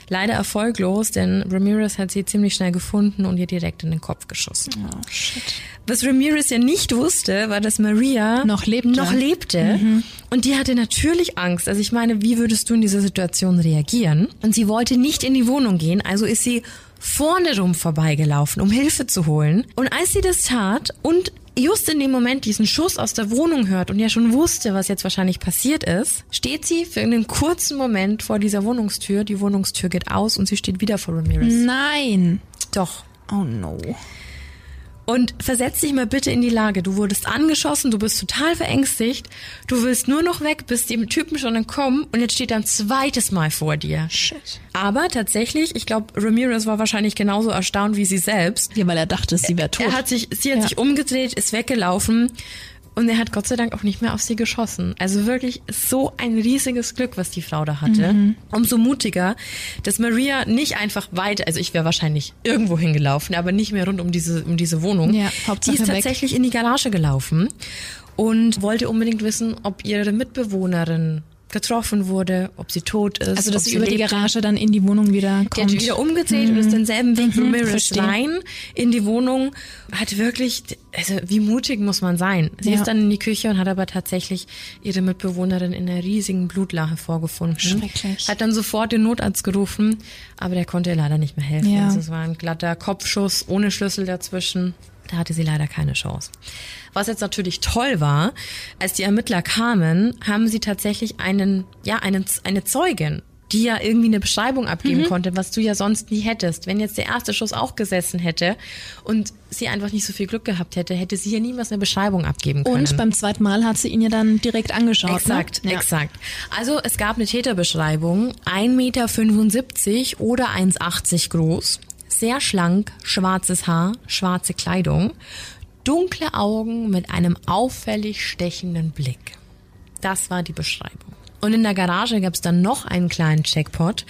Leider erfolglos, denn Ramirez hat sie ziemlich schnell gefunden und ihr direkt in den Kopf geschossen. Oh, shit. Was Ramirez ja nicht wusste, war, dass Maria Noch lebte. Noch lebte. Mhm. Und die hatte natürlich Angst. Also ich meine, wie würdest du in dieser Situation reagieren? Und sie wollte nicht in die Wohnung gehen, also ist sie vorne rum vorbeigelaufen, um Hilfe zu holen. Und als sie das tat und just in dem Moment diesen Schuss aus der Wohnung hört und ja schon wusste, was jetzt wahrscheinlich passiert ist, steht sie für einen kurzen Moment vor dieser Wohnungstür. Die Wohnungstür geht aus und sie steht wieder vor Ramirez. Nein. Doch. Oh no. Und versetz dich mal bitte in die Lage. Du wurdest angeschossen, du bist total verängstigt, du willst nur noch weg, bist dem Typen schon entkommen und jetzt steht er ein zweites Mal vor dir. Shit. Aber tatsächlich, ich glaube, Ramirez war wahrscheinlich genauso erstaunt wie sie selbst. Ja, weil er dachte, sie wäre tot. Er hat sich, sie hat Ja. sich umgedreht, ist weggelaufen und er hat Gott sei Dank auch nicht mehr auf sie geschossen. Also wirklich so ein riesiges Glück, was die Frau da hatte. Mhm. Umso mutiger, dass Maria nicht einfach weiter, also ich wäre wahrscheinlich irgendwo hingelaufen, aber nicht mehr rund um diese, um diese Wohnung. Ja, die Hauptsache ist weg. tatsächlich in die Garage gelaufen und wollte unbedingt wissen, ob ihre Mitbewohnerin getroffen wurde, ob sie tot ist. also, dass sie über die. Garage dann in die Wohnung wieder Die kommt. hat wieder umgedreht und ist denselben Weg Mhm, Ramirez rein in die Wohnung. Hat wirklich, also wie mutig muss man sein? Sie Ja. ist dann in die Küche und hat aber tatsächlich ihre Mitbewohnerin in einer riesigen Blutlache vorgefunden. Schrecklich. Hat dann sofort den Notarzt gerufen, aber der konnte ihr leider nicht mehr helfen. Ja. Also es war ein glatter Kopfschuss ohne Schlüssel dazwischen. Da hatte sie leider keine Chance. Was jetzt natürlich toll war, als die Ermittler kamen, haben sie tatsächlich einen, ja, einen, eine Zeugin, die ja irgendwie eine Beschreibung abgeben konnte, was du ja sonst nie hättest. Wenn jetzt der erste Schuss auch gesessen hätte und sie einfach nicht so viel Glück gehabt hätte, hätte sie ja niemals eine Beschreibung abgeben können. Und beim zweiten Mal hat sie ihn ja dann direkt angeschaut. Exakt, ne? Ja. exakt. Also es gab eine Täterbeschreibung, 1,75 Meter oder 1,80 groß, sehr schlank, schwarzes Haar, schwarze Kleidung, dunkle Augen mit einem auffällig stechenden Blick. Das war die Beschreibung. Und in der Garage gab es dann noch einen kleinen Checkpot.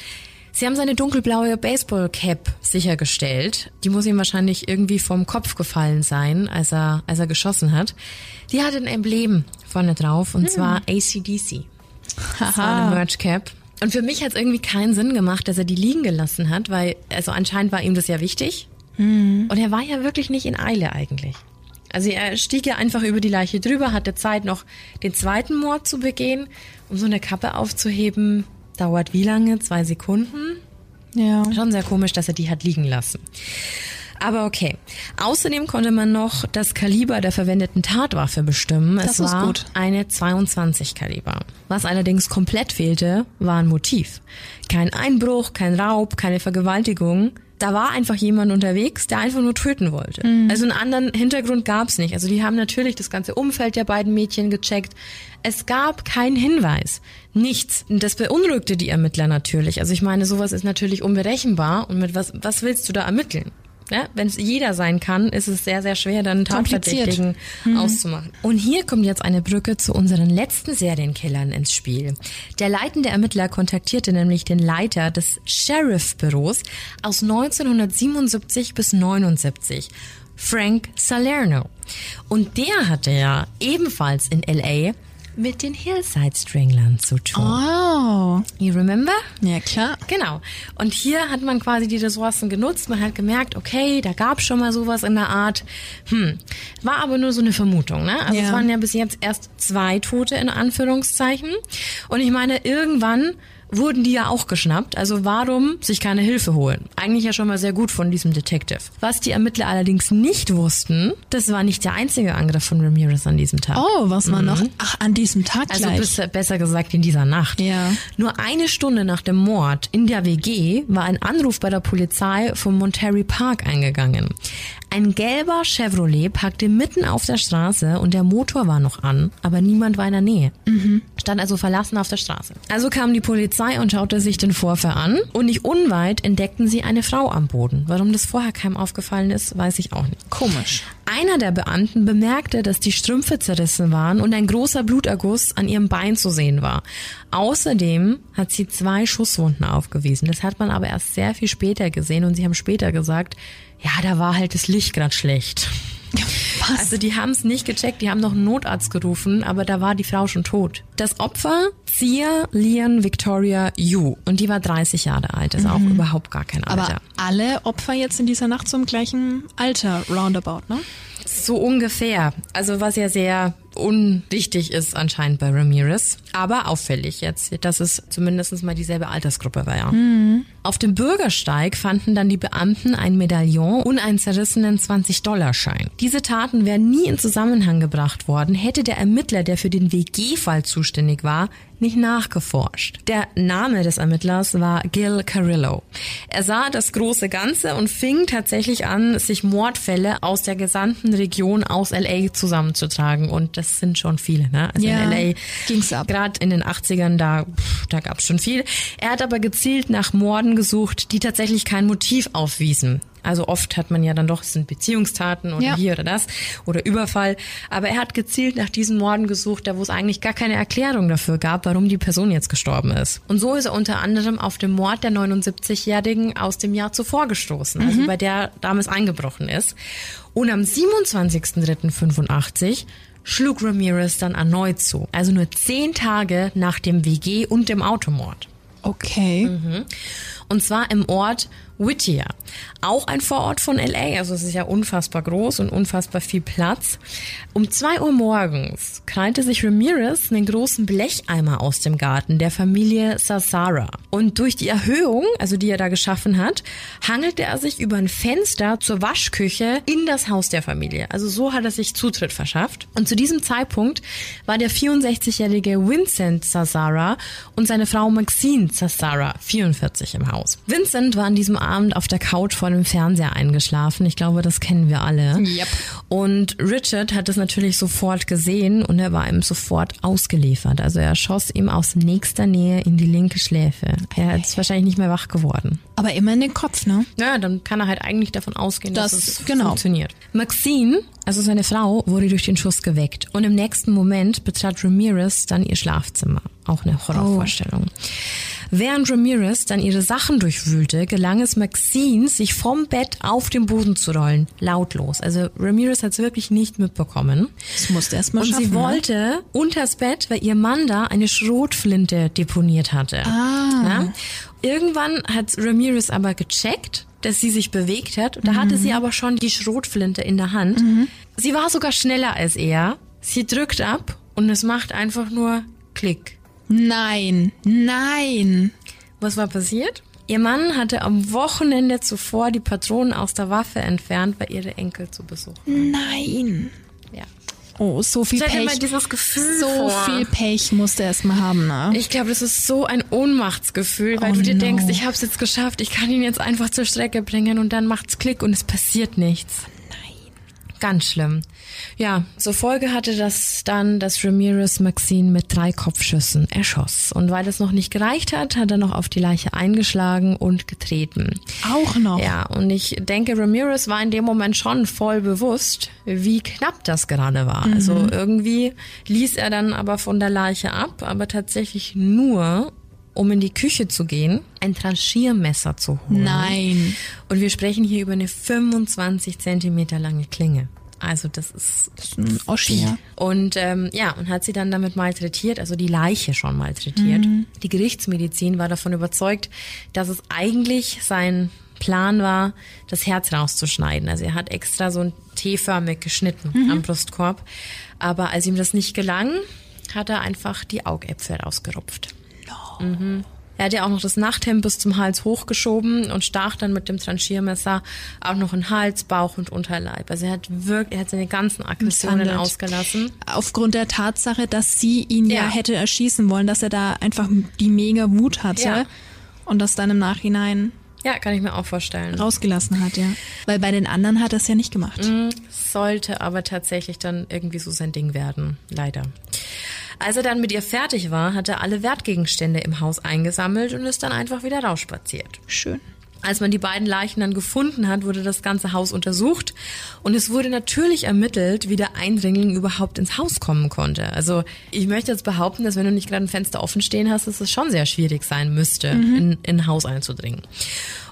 Sie haben seine dunkelblaue Baseballcap sichergestellt. Die muss ihm wahrscheinlich irgendwie vom Kopf gefallen sein, als er, als er geschossen hat. Die hatte ein Emblem vorne drauf und zwar ACDC. Das war eine Merch Cap. Und für mich hat es irgendwie keinen Sinn gemacht, dass er die liegen gelassen hat, weil, also anscheinend war ihm das ja wichtig. Und er war ja wirklich nicht in Eile eigentlich. Also er stieg ja einfach über die Leiche drüber, hatte Zeit noch den zweiten Mord zu begehen. Um so eine Kappe aufzuheben, dauert wie lange? Zwei Sekunden? Ja. Schon sehr komisch, dass er die hat liegen lassen. Aber okay. Außerdem konnte man noch das Kaliber der verwendeten Tatwaffe bestimmen. Das es war gut. eine 22 Kaliber. Was allerdings komplett fehlte, war ein Motiv. Kein Einbruch, kein Raub, keine Vergewaltigung. Da war einfach jemand unterwegs, der einfach nur töten wollte. Also einen anderen Hintergrund gab's nicht. Also die haben natürlich das ganze Umfeld der beiden Mädchen gecheckt. Es gab keinen Hinweis. Nichts. Und das beunruhigte die Ermittler natürlich. Also ich meine, sowas ist natürlich unberechenbar. Und mit was, was willst du da ermitteln? Ja, Wenn es jeder sein kann, ist es sehr, sehr schwer, dann. Tatverdächtigen auszumachen. Und hier kommt jetzt eine Brücke zu unseren letzten Serienkillern ins Spiel. Der leitende Ermittler kontaktierte nämlich den Leiter des Sheriff-Büros aus 1977 bis 79, Frank Salerno. Und der hatte ja ebenfalls in L.A. mit den Hillside Stranglern zu tun. Oh. You remember? Ja, klar. Genau. Und hier hat man quasi die Ressourcen genutzt. Man hat gemerkt, okay, da gab schon mal sowas in der Art. Hm. War aber nur so eine Vermutung, ne? Also Ja. es waren ja bis jetzt erst zwei Tote in Anführungszeichen. Und ich meine, irgendwann wurden die ja auch geschnappt. Also warum sich keine Hilfe holen? Eigentlich ja schon mal sehr gut von diesem Detective. Was die Ermittler allerdings nicht wussten, das war nicht der einzige Angriff von Ramirez an diesem Tag. Oh, was war noch? Ach, an diesem Tag Also gleich. bis, besser gesagt in dieser Nacht. Ja. Nur eine Stunde nach dem Mord in der WG war ein Anruf bei der Polizei vom Monterey Park eingegangen. Ein gelber Chevrolet parkte mitten auf der Straße und der Motor war noch an, aber niemand war in der Nähe. Stand also verlassen auf der Straße. Also kam die Polizei und schaute sich den Vorfall an und nicht unweit entdeckten sie eine Frau am Boden. Warum das vorher keinem aufgefallen ist, weiß ich auch nicht. Komisch. Einer der Beamten bemerkte, dass die Strümpfe zerrissen waren und ein großer Bluterguss an ihrem Bein zu sehen war. Außerdem hat sie zwei Schusswunden aufgewiesen. Das hat man aber erst sehr viel später gesehen und sie haben später gesagt, ja, da war halt das Licht grad schlecht. Was? Also die haben es nicht gecheckt, die haben noch einen Notarzt gerufen, aber da war die Frau schon tot. Das Opfer, Sia Lian Victoria Yu. Und die war 30 Jahre alt, ist auch überhaupt gar kein Alter. Aber alle Opfer jetzt in dieser Nacht zum gleichen Alter, roundabout, ne? So ungefähr. Also was ja sehr unwichtig ist anscheinend bei Ramirez. Aber auffällig jetzt, dass es zumindest mal dieselbe Altersgruppe war, ja. Auf dem Bürgersteig fanden dann die Beamten ein Medaillon und einen zerrissenen 20-Dollar-Schein. Diese Taten wären nie in Zusammenhang gebracht worden, hätte der Ermittler, der für den WG-Fall zuständig war, nicht nachgeforscht. Der Name des Ermittlers war Gil Carillo. Er sah das große Ganze und fing tatsächlich an, sich Mordfälle aus der gesamten Region aus LA zusammenzutragen. Und das sind schon viele, ne? Also ja, in LA ging's ab. Gerade in den 80ern, da, da gab's schon viel. Er hat aber gezielt nach Morden gesucht, die tatsächlich kein Motiv aufwiesen. Also oft hat man ja dann doch, es sind Beziehungstaten oder ja. hier oder das oder Überfall. Aber er hat gezielt nach diesen Morden gesucht, da wo es eigentlich gar keine Erklärung dafür gab, warum die Person jetzt gestorben ist. Und so ist er unter anderem auf den Mord der 79-Jährigen aus dem Jahr zuvor gestoßen, also mhm. bei der damals eingebrochen ist. Und am 27.03.85 schlug Ramirez dann erneut zu. Also nur zehn Tage nach dem WG und dem Automord. Okay. Mhm. Und zwar im Ort Whittier. Auch ein Vorort von LA, also es ist ja unfassbar groß und unfassbar viel Platz. Um zwei Uhr morgens krallte sich Ramirez einen großen Blecheimer aus dem Garten der Familie Sasara. Und durch die Erhöhung, also die er da geschaffen hat, hangelte er sich über ein Fenster zur Waschküche in das Haus der Familie. Also so hat er sich Zutritt verschafft. Und zu diesem Zeitpunkt war der 64-jährige Vincent Sasara und seine Frau Maxine Sasara 44 im Haus. Vincent war an diesem Abend Abend auf der Couch vor dem Fernseher eingeschlafen. Ich glaube, das kennen wir alle. Yep. Und Richard hat es natürlich sofort gesehen und er war ihm sofort ausgeliefert. Also er schoss ihm aus nächster Nähe in die linke Schläfe. Er ist wahrscheinlich nicht mehr wach geworden. Aber immer in den Kopf, ne? Ja, dann kann er halt eigentlich davon ausgehen, das, dass es genau. funktioniert. Maxine, also seine Frau, wurde durch den Schuss geweckt und im nächsten Moment betrat Ramirez dann ihr Schlafzimmer. Auch eine Horrorvorstellung. Oh. Während Ramirez dann ihre Sachen durchwühlte, gelang es Maxine, sich vom Bett auf den Boden zu rollen. Lautlos. Also Ramirez hat es wirklich nicht mitbekommen. Das musste erst mal Und schaffen, sie wollte ne? unters Bett, weil ihr Mann da eine Schrotflinte deponiert hatte. Ah. Ja? Irgendwann hat Ramirez aber gecheckt, dass sie sich bewegt hat. Da mhm. hatte sie aber schon die Schrotflinte in der Hand. Mhm. Sie war sogar schneller als er. Sie drückt ab und es macht einfach nur Klick. Nein, nein. Was war passiert? Ihr Mann hatte am Wochenende zuvor die Patronen aus der Waffe entfernt, weil ihre Enkel zu besuchen. Nein. Ja. Oh, so viel Stell Pech. Mal dieses Gefühl so vor. viel Pech musste er erstmal haben, ne? Ich glaube, das ist so ein Ohnmachtsgefühl, weil oh du dir no. denkst, ich habe es jetzt geschafft, ich kann ihn jetzt einfach zur Strecke bringen und dann macht's Klick und es passiert nichts. Nein. Ganz schlimm. Ja, zur Folge hatte das dann, dass Ramirez Maxine mit drei Kopfschüssen erschoss. Und weil das noch nicht gereicht hat, hat er noch auf die Leiche eingeschlagen und getreten. Auch noch? Ja, und ich denke, Ramirez war in dem Moment schon voll bewusst, wie knapp das gerade war. Mhm. Also irgendwie ließ er dann aber von der Leiche ab, aber tatsächlich nur, um in die Küche zu gehen, ein Tranchiermesser zu holen. Nein. Und wir sprechen hier über eine 25 Zentimeter lange Klinge. Also das ist, das ist ein Oschi, ja. Und ähm, ja, und hat sie dann damit malträtiert, also die Leiche schon malträtiert. Mhm. Die Gerichtsmedizin war davon überzeugt, dass es eigentlich sein Plan war, das Herz rauszuschneiden. Also er hat extra so ein T-förmig geschnitten Mhm. am Brustkorb. Aber als ihm das nicht gelang, hat er einfach die Augäpfel rausgerupft. Mhm. Er hat ja auch noch das Nachthemd bis zum Hals hochgeschoben und stach dann mit dem Tranchiermesser auch noch in Hals, Bauch und Unterleib. Also er hat wirklich, er hat seine ganzen Aggressionen ausgelassen. Aufgrund der Tatsache, dass sie ihn ja, Ja. hätte erschießen wollen, dass er da einfach die mega Wut hatte Ja. und das dann im Nachhinein Ja, kann ich mir auch vorstellen. rausgelassen hat, ja. Weil bei den anderen hat er es ja nicht gemacht. Mhm, Sollte aber tatsächlich dann irgendwie so sein Ding werden, leider. Als er dann mit ihr fertig war, hat er alle Wertgegenstände im Haus eingesammelt und ist dann einfach wieder rausspaziert. Schön. Als man die beiden Leichen dann gefunden hat, wurde das ganze Haus untersucht und es wurde natürlich ermittelt, wie der Eindringling überhaupt ins Haus kommen konnte. Also ich möchte jetzt behaupten, dass wenn du nicht gerade ein Fenster offen stehen hast, dass es schon sehr schwierig sein müsste, in, in ein Haus einzudringen.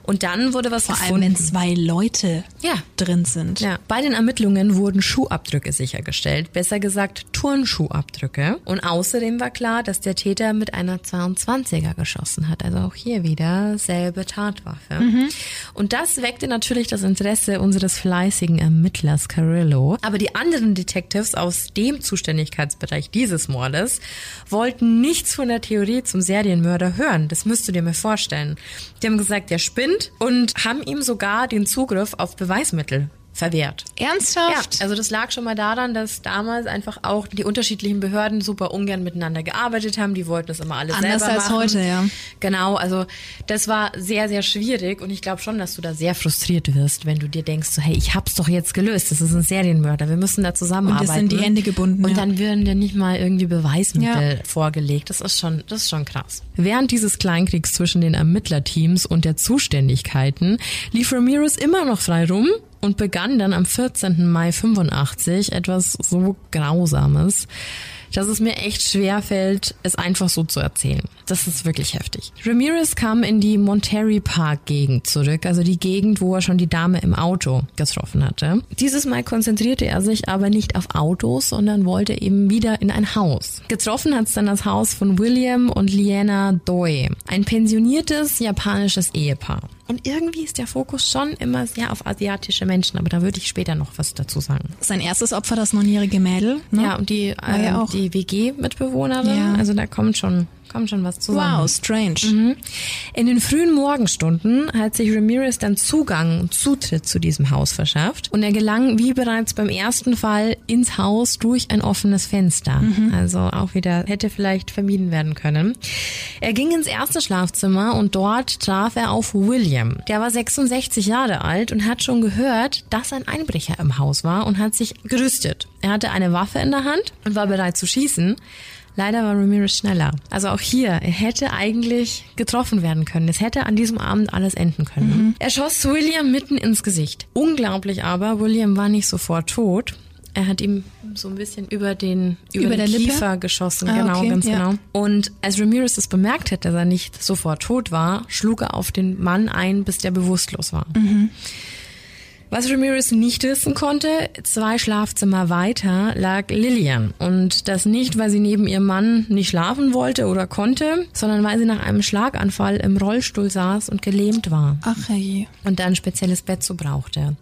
Und dann wurde was Vor gefunden. allem, wenn zwei Leute Ja. drin sind. Ja, bei den Ermittlungen wurden Schuhabdrücke sichergestellt, besser gesagt Turnschuhabdrücke. Und außerdem war klar, dass der Täter mit einer 22er geschossen hat. Also auch hier wieder selbe Tatwaffe. Und das weckte natürlich das Interesse unseres fleißigen Ermittlers Carillo. Aber die anderen Detectives aus dem Zuständigkeitsbereich dieses Mordes wollten nichts von der Theorie zum Serienmörder hören. Das müsst du dir mal vorstellen. Die haben gesagt, der spinnt und haben ihm sogar den Zugriff auf Beweismittel verwehrt. Ja, Ernsthaft? also das lag schon mal daran, dass damals einfach auch die unterschiedlichen Behörden super ungern miteinander gearbeitet haben. Die wollten das immer alles Anders selber als machen. heute, ja. Genau, also das war sehr, sehr schwierig und ich glaube schon, dass du da sehr frustriert wirst, wenn du dir denkst, so, hey, ich hab's doch jetzt gelöst, das ist ein Serienmörder, wir müssen da zusammenarbeiten. Und es sind die Hände gebunden, Und ja. dann werden dir nicht mal irgendwie Beweismittel Ja. vorgelegt. Das ist schon, das ist schon krass. Während dieses Kleinkriegs zwischen den Ermittlerteams und der Zuständigkeiten lief Ramirez immer noch frei rum und begann dann am 14. Mai 85 etwas so Grausames, dass es mir echt schwer fällt, es einfach so zu erzählen. Das ist wirklich heftig. Ramirez kam in die Monterey Park Gegend zurück, also die Gegend, wo er schon die Dame im Auto getroffen hatte. Dieses Mal konzentrierte er sich aber nicht auf Autos, sondern wollte eben wieder in ein Haus. Getroffen hat es dann das Haus von William und Liana Doi, ein pensioniertes japanisches Ehepaar. Und irgendwie ist der Fokus schon immer sehr auf asiatische Menschen, aber da würde ich später noch was dazu sagen. Sein erstes Opfer, das neunjährige Mädel. Ne? Ja, und die, War ja ähm, die WG-Mitbewohnerin, Ja. also da kommt schon, kommt schon was zusammen. Wow, strange. Mhm. In den frühen Morgenstunden hat sich Ramirez dann Zugang und Zutritt zu diesem Haus verschafft und er gelang wie bereits beim ersten Fall ins Haus durch ein offenes Fenster. Also auch wieder hätte vielleicht vermieden werden können. Er ging ins erste Schlafzimmer und dort traf er auf William. Der war 66 Jahre alt und hat schon gehört, dass ein Einbrecher im Haus war und hat sich gerüstet. Er hatte eine Waffe in der Hand und war bereit zu schießen. Leider war Ramirez schneller. Also auch hier, er hätte eigentlich getroffen werden können. Es hätte an diesem Abend alles enden können. Er schoss William mitten ins Gesicht. Unglaublich aber, William war nicht sofort tot. Er hat ihm so ein bisschen über den, über, Über den der Lippe? Kiefer geschossen. Ah, genau, okay, ganz ja. genau. Und als Ramirez es bemerkt hat, dass er nicht sofort tot war, schlug er auf den Mann ein, bis der bewusstlos war. Was Ramirez nicht wissen konnte, zwei Schlafzimmer weiter lag Lillian. Und das nicht, weil sie neben ihrem Mann nicht schlafen wollte oder konnte, sondern weil sie nach einem Schlaganfall im Rollstuhl saß und gelähmt war Ach je. und da ein spezielles Bett so brauchte.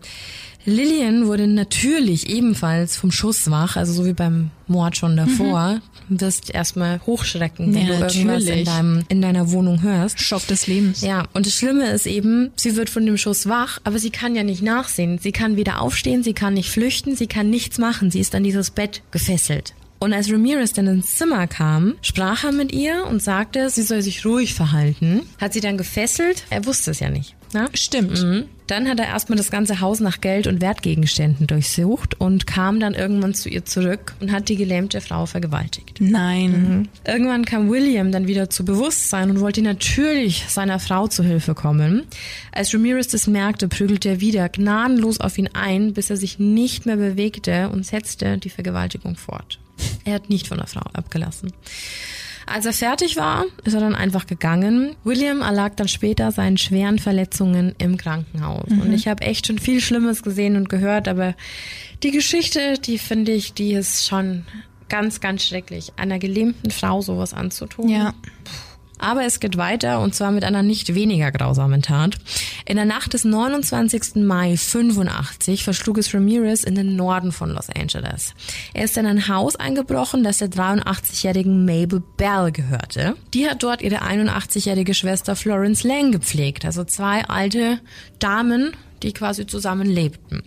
Lillian wurde natürlich ebenfalls vom Schuss wach, also so wie beim Mord schon davor. Du wirst erstmal hochschrecken, wenn Mhm. Ja, du irgendwas in, deinem, in deiner Wohnung hörst. Schock des Lebens. Ja, und das Schlimme ist eben, sie wird von dem Schuss wach, aber sie kann ja nicht nachsehen. Sie kann weder aufstehen, sie kann nicht flüchten, sie kann nichts machen. Sie ist an dieses Bett gefesselt. Und als Ramirez dann ins Zimmer kam, sprach er mit ihr und sagte, sie soll sich ruhig verhalten. Hat sie dann gefesselt? Er wusste es ja nicht. Ne? Stimmt. Mhm. Dann hat er erstmal das ganze Haus nach Geld und Wertgegenständen durchsucht und kam dann irgendwann zu ihr zurück und hat die gelähmte Frau vergewaltigt. Nein. Irgendwann kam William dann wieder zu Bewusstsein und wollte natürlich seiner Frau zu Hilfe kommen. Als Ramirez das merkte, prügelte er wieder gnadenlos auf ihn ein, bis er sich nicht mehr bewegte und setzte die Vergewaltigung fort. Er hat nicht von der Frau abgelassen. Als er fertig war, ist er dann einfach gegangen. William erlag dann später seinen schweren Verletzungen im Krankenhaus. Und ich habe echt schon viel Schlimmes gesehen und gehört, aber die Geschichte, die finde ich, die ist schon ganz, ganz schrecklich, einer gelähmten Frau sowas anzutun. Ja. Aber es geht weiter und zwar mit einer nicht weniger grausamen Tat. In der Nacht des 29. Mai 85 verschlug es Ramirez in den Norden von Los Angeles. Er ist in ein Haus eingebrochen, das der 83-jährigen Mabel Bell gehörte. Die hat dort ihre 81-jährige Schwester Florence Lang gepflegt, also zwei alte Damen, die quasi zusammen lebten.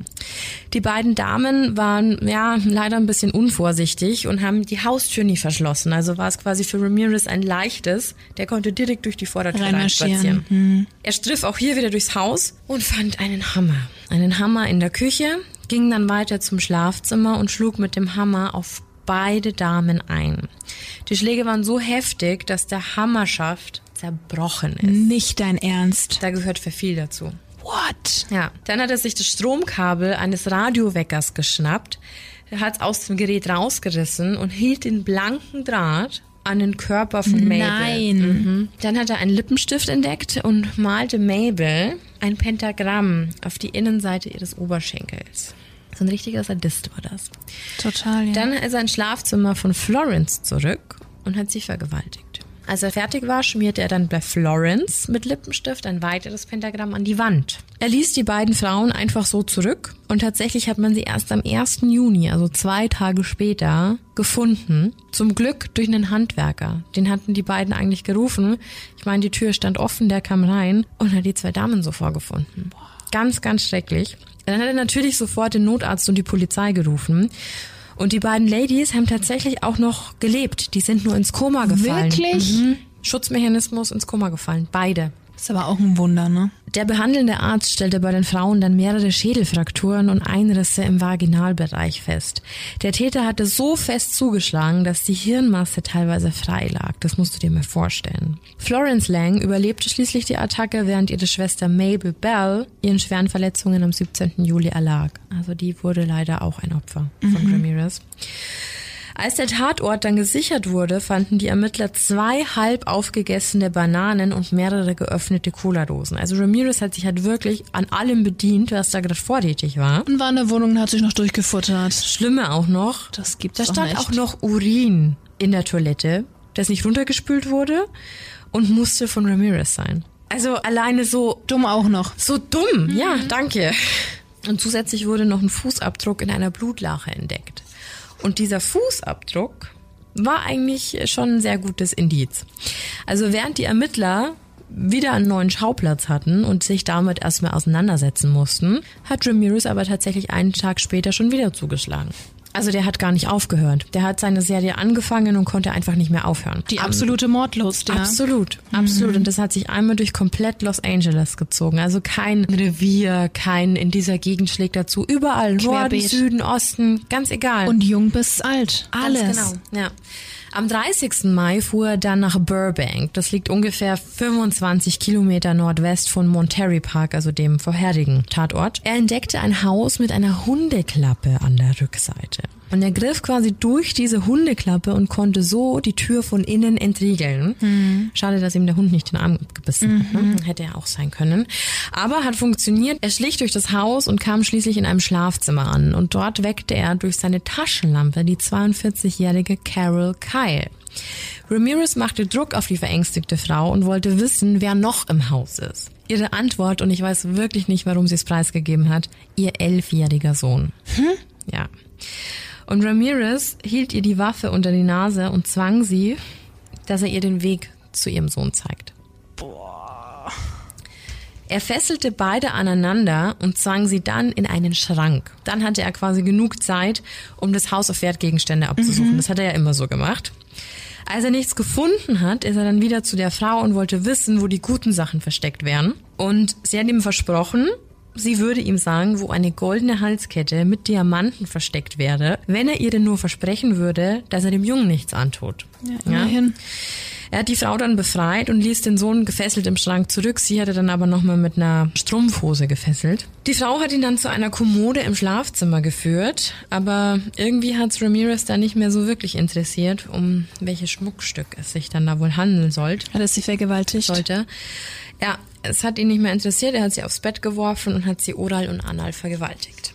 Die beiden Damen waren ja leider ein bisschen unvorsichtig und haben die Haustür nie verschlossen. Also war es quasi für Ramirez ein leichtes. Der konnte direkt durch die Vordertür reinspazieren. Er striff auch hier wieder durchs Haus und fand einen Hammer. Einen Hammer in der Küche, ging dann weiter zum Schlafzimmer und schlug mit dem Hammer auf beide Damen ein. Die Schläge waren so heftig, dass der Hammerschaft zerbrochen ist. Nicht dein Ernst. Da gehört für viel dazu. What? Ja, dann hat er sich das Stromkabel eines Radioweckers geschnappt, hat es aus dem Gerät rausgerissen und hielt den blanken Draht an den Körper von Mabel. Nein. Mhm. Dann hat er einen Lippenstift entdeckt und malte Mabel ein Pentagramm auf die Innenseite ihres Oberschenkels. So ein richtiger Sadist war das. Total, ja. Dann ist er ins Schlafzimmer von Florence zurück und hat sie vergewaltigt. Als er fertig war, schmierte er dann bei Florence mit Lippenstift ein weiteres Pentagramm an die Wand. Er ließ die beiden Frauen einfach so zurück und tatsächlich hat man sie erst am 1. Juni, also zwei Tage später, gefunden. Zum Glück durch einen Handwerker. Den hatten die beiden eigentlich gerufen. Ich meine, die Tür stand offen, der kam rein und hat die zwei Damen so vorgefunden. Ganz, ganz schrecklich. Dann hat er natürlich sofort den Notarzt und die Polizei gerufen. Und die beiden Ladies haben tatsächlich auch noch gelebt. Die sind nur ins Koma gefallen. Wirklich? Mhm. Schutzmechanismus ins Koma gefallen. Beide. Ist aber auch ein Wunder, ne? Der behandelnde Arzt stellte bei den Frauen dann mehrere Schädelfrakturen und Einrisse im Vaginalbereich fest. Der Täter hatte so fest zugeschlagen, dass die Hirnmasse teilweise frei lag. Das musst du dir mal vorstellen. Florence Lang überlebte schließlich die Attacke, während ihre Schwester Mabel Bell ihren schweren Verletzungen am 17. Juli erlag. Also die wurde leider auch ein Opfer von Ramirez. Als der Tatort dann gesichert wurde, fanden die Ermittler zwei halb aufgegessene Bananen und mehrere geöffnete Cola-Dosen. Also Ramirez hat sich halt wirklich an allem bedient, was da gerade vorrätig war. Und war in der Wohnung und hat sich noch durchgefuttert. Schlimme auch noch, Das gibt's da stand nicht. auch noch Urin in der Toilette, das nicht runtergespült wurde und musste von Ramirez sein. Also alleine so Dumm auch noch. so dumm. Ja, danke. Und zusätzlich wurde noch ein Fußabdruck in einer Blutlache entdeckt. Und dieser Fußabdruck war eigentlich schon ein sehr gutes Indiz. Also während die Ermittler wieder einen neuen Schauplatz hatten und sich damit erstmal auseinandersetzen mussten, hat Ramirez aber tatsächlich einen Tag später schon wieder zugeschlagen. Also der hat gar nicht aufgehört. Der hat seine Serie angefangen und konnte einfach nicht mehr aufhören. Die absolute Mordlust, ja. Absolut, absolut. Und das hat sich einmal durch komplett Los Angeles gezogen. Also kein Revier, kein in dieser Gegend schlägt dazu. Überall, Norden, Querbeet. Süden, Osten, ganz egal. Und jung bis alt. Ganz Alles. genau, ja. Am 30. Mai fuhr er dann nach Burbank. Das liegt ungefähr 25 Kilometer nordwest von Monterey Park, also dem vorherigen Tatort. Er entdeckte ein Haus mit einer Hundeklappe an der Rückseite. Und er griff quasi durch diese Hundeklappe und konnte so die Tür von innen entriegeln. Schade, dass ihm der Hund nicht den Arm gebissen hat. Ne? Hätte er auch sein können. Aber hat funktioniert. Er schlich durch das Haus und kam schließlich in einem Schlafzimmer an. Und dort weckte er durch seine Taschenlampe die 42-jährige Carol Kyle. Ramirez machte Druck auf die verängstigte Frau und wollte wissen, wer noch im Haus ist. Ihre Antwort, und ich weiß wirklich nicht, warum sie es preisgegeben hat, ihr elfjähriger Sohn. Ja. Und Ramirez hielt ihr die Waffe unter die Nase und zwang sie, dass er ihr den Weg zu ihrem Sohn zeigt. Er fesselte beide aneinander und zwang sie dann in einen Schrank. Dann hatte er quasi genug Zeit, um das Haus auf Wertgegenstände abzusuchen. Das hat er ja immer so gemacht. Als er nichts gefunden hat, ist er dann wieder zu der Frau und wollte wissen, wo die guten Sachen versteckt wären. Und sie hat ihm versprochen, sie würde ihm sagen, wo eine goldene Halskette mit Diamanten versteckt wäre, wenn er ihr denn nur versprechen würde, dass er dem Jungen nichts antut. Ja, immerhin. Er hat die Frau dann befreit und ließ den Sohn gefesselt im Schrank zurück. Sie hatte dann aber nochmal mit einer Strumpfhose gefesselt. Die Frau hat ihn dann zu einer Kommode im Schlafzimmer geführt, aber irgendwie hat Ramirez da nicht mehr so wirklich interessiert, um welches Schmuckstück es sich dann da wohl handeln sollte. Hat er sie vergewaltigt? sollte. Ja, es hat ihn nicht mehr interessiert. Er hat sie aufs Bett geworfen und hat sie oral und anal vergewaltigt.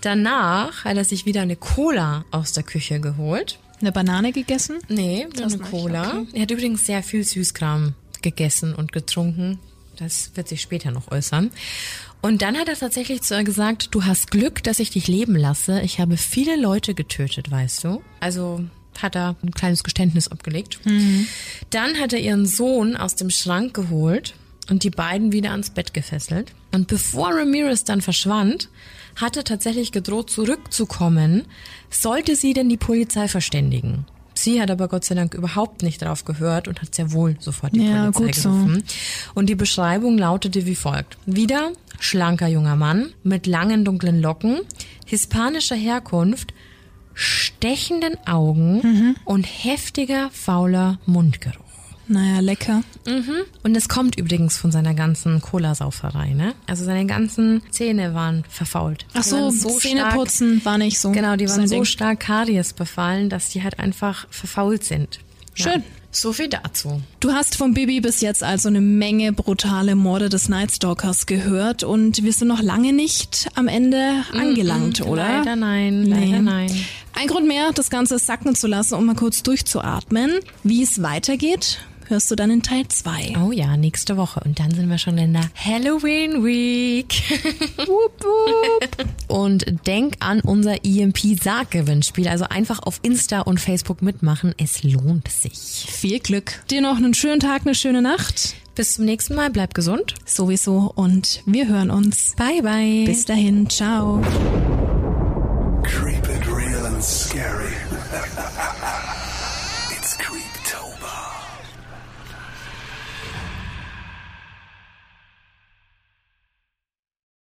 Danach hat er sich wieder eine Cola aus der Küche geholt. Eine Banane gegessen? Nee, nur eine Cola. okay. Er hat übrigens sehr viel Süßkram gegessen und getrunken. Das wird sich später noch äußern. Und dann hat er tatsächlich zu ihr gesagt, du hast Glück, dass ich dich leben lasse. Ich habe viele Leute getötet, weißt du. Also hat er ein kleines Geständnis abgelegt. Dann hat er ihren Sohn aus dem Schrank geholt und die beiden wieder ans Bett gefesselt. Und bevor Ramirez dann verschwand, hat er tatsächlich gedroht, zurückzukommen, sollte sie denn die Polizei verständigen. Sie hat aber Gott sei Dank überhaupt nicht darauf gehört und hat sehr wohl sofort die Ja, Polizei gut so. gerufen. Und die Beschreibung lautete wie folgt. Wieder schlanker junger Mann mit langen dunklen Locken, hispanischer Herkunft, stechenden Augen Mhm. und heftiger, fauler Mundgeruch. Naja, lecker. Und es kommt übrigens von seiner ganzen Cola-Sauferei, ne? Also seine ganzen Zähne waren verfault. Ach so, waren Zähne stark- putzen war nicht so. Genau, die waren so Ding. stark Karies befallen, dass die halt einfach verfault sind. Schön. Ja. So viel dazu. Du hast von Bibi bis jetzt also eine Menge brutale Morde des Nightstalkers gehört und wir sind noch lange nicht am Ende angelangt, mm -mm, oder? Leider nein, leider nee. nein. Ein Grund mehr, das Ganze sacken zu lassen, um mal kurz durchzuatmen. Wie es weitergeht, hörst du dann in Teil 2. Oh ja, nächste Woche. Und dann sind wir schon in der Halloween Week. wupp, wupp. Und denk an unser EMP-Sarggewinnspiel. Also einfach auf Insta und Facebook mitmachen. Es lohnt sich. Viel Glück. Dir noch einen schönen Tag, eine schöne Nacht. Bis zum nächsten Mal. Bleib gesund. Sowieso. Und wir hören uns. Bye, bye. Bis dahin. Ciao. Creep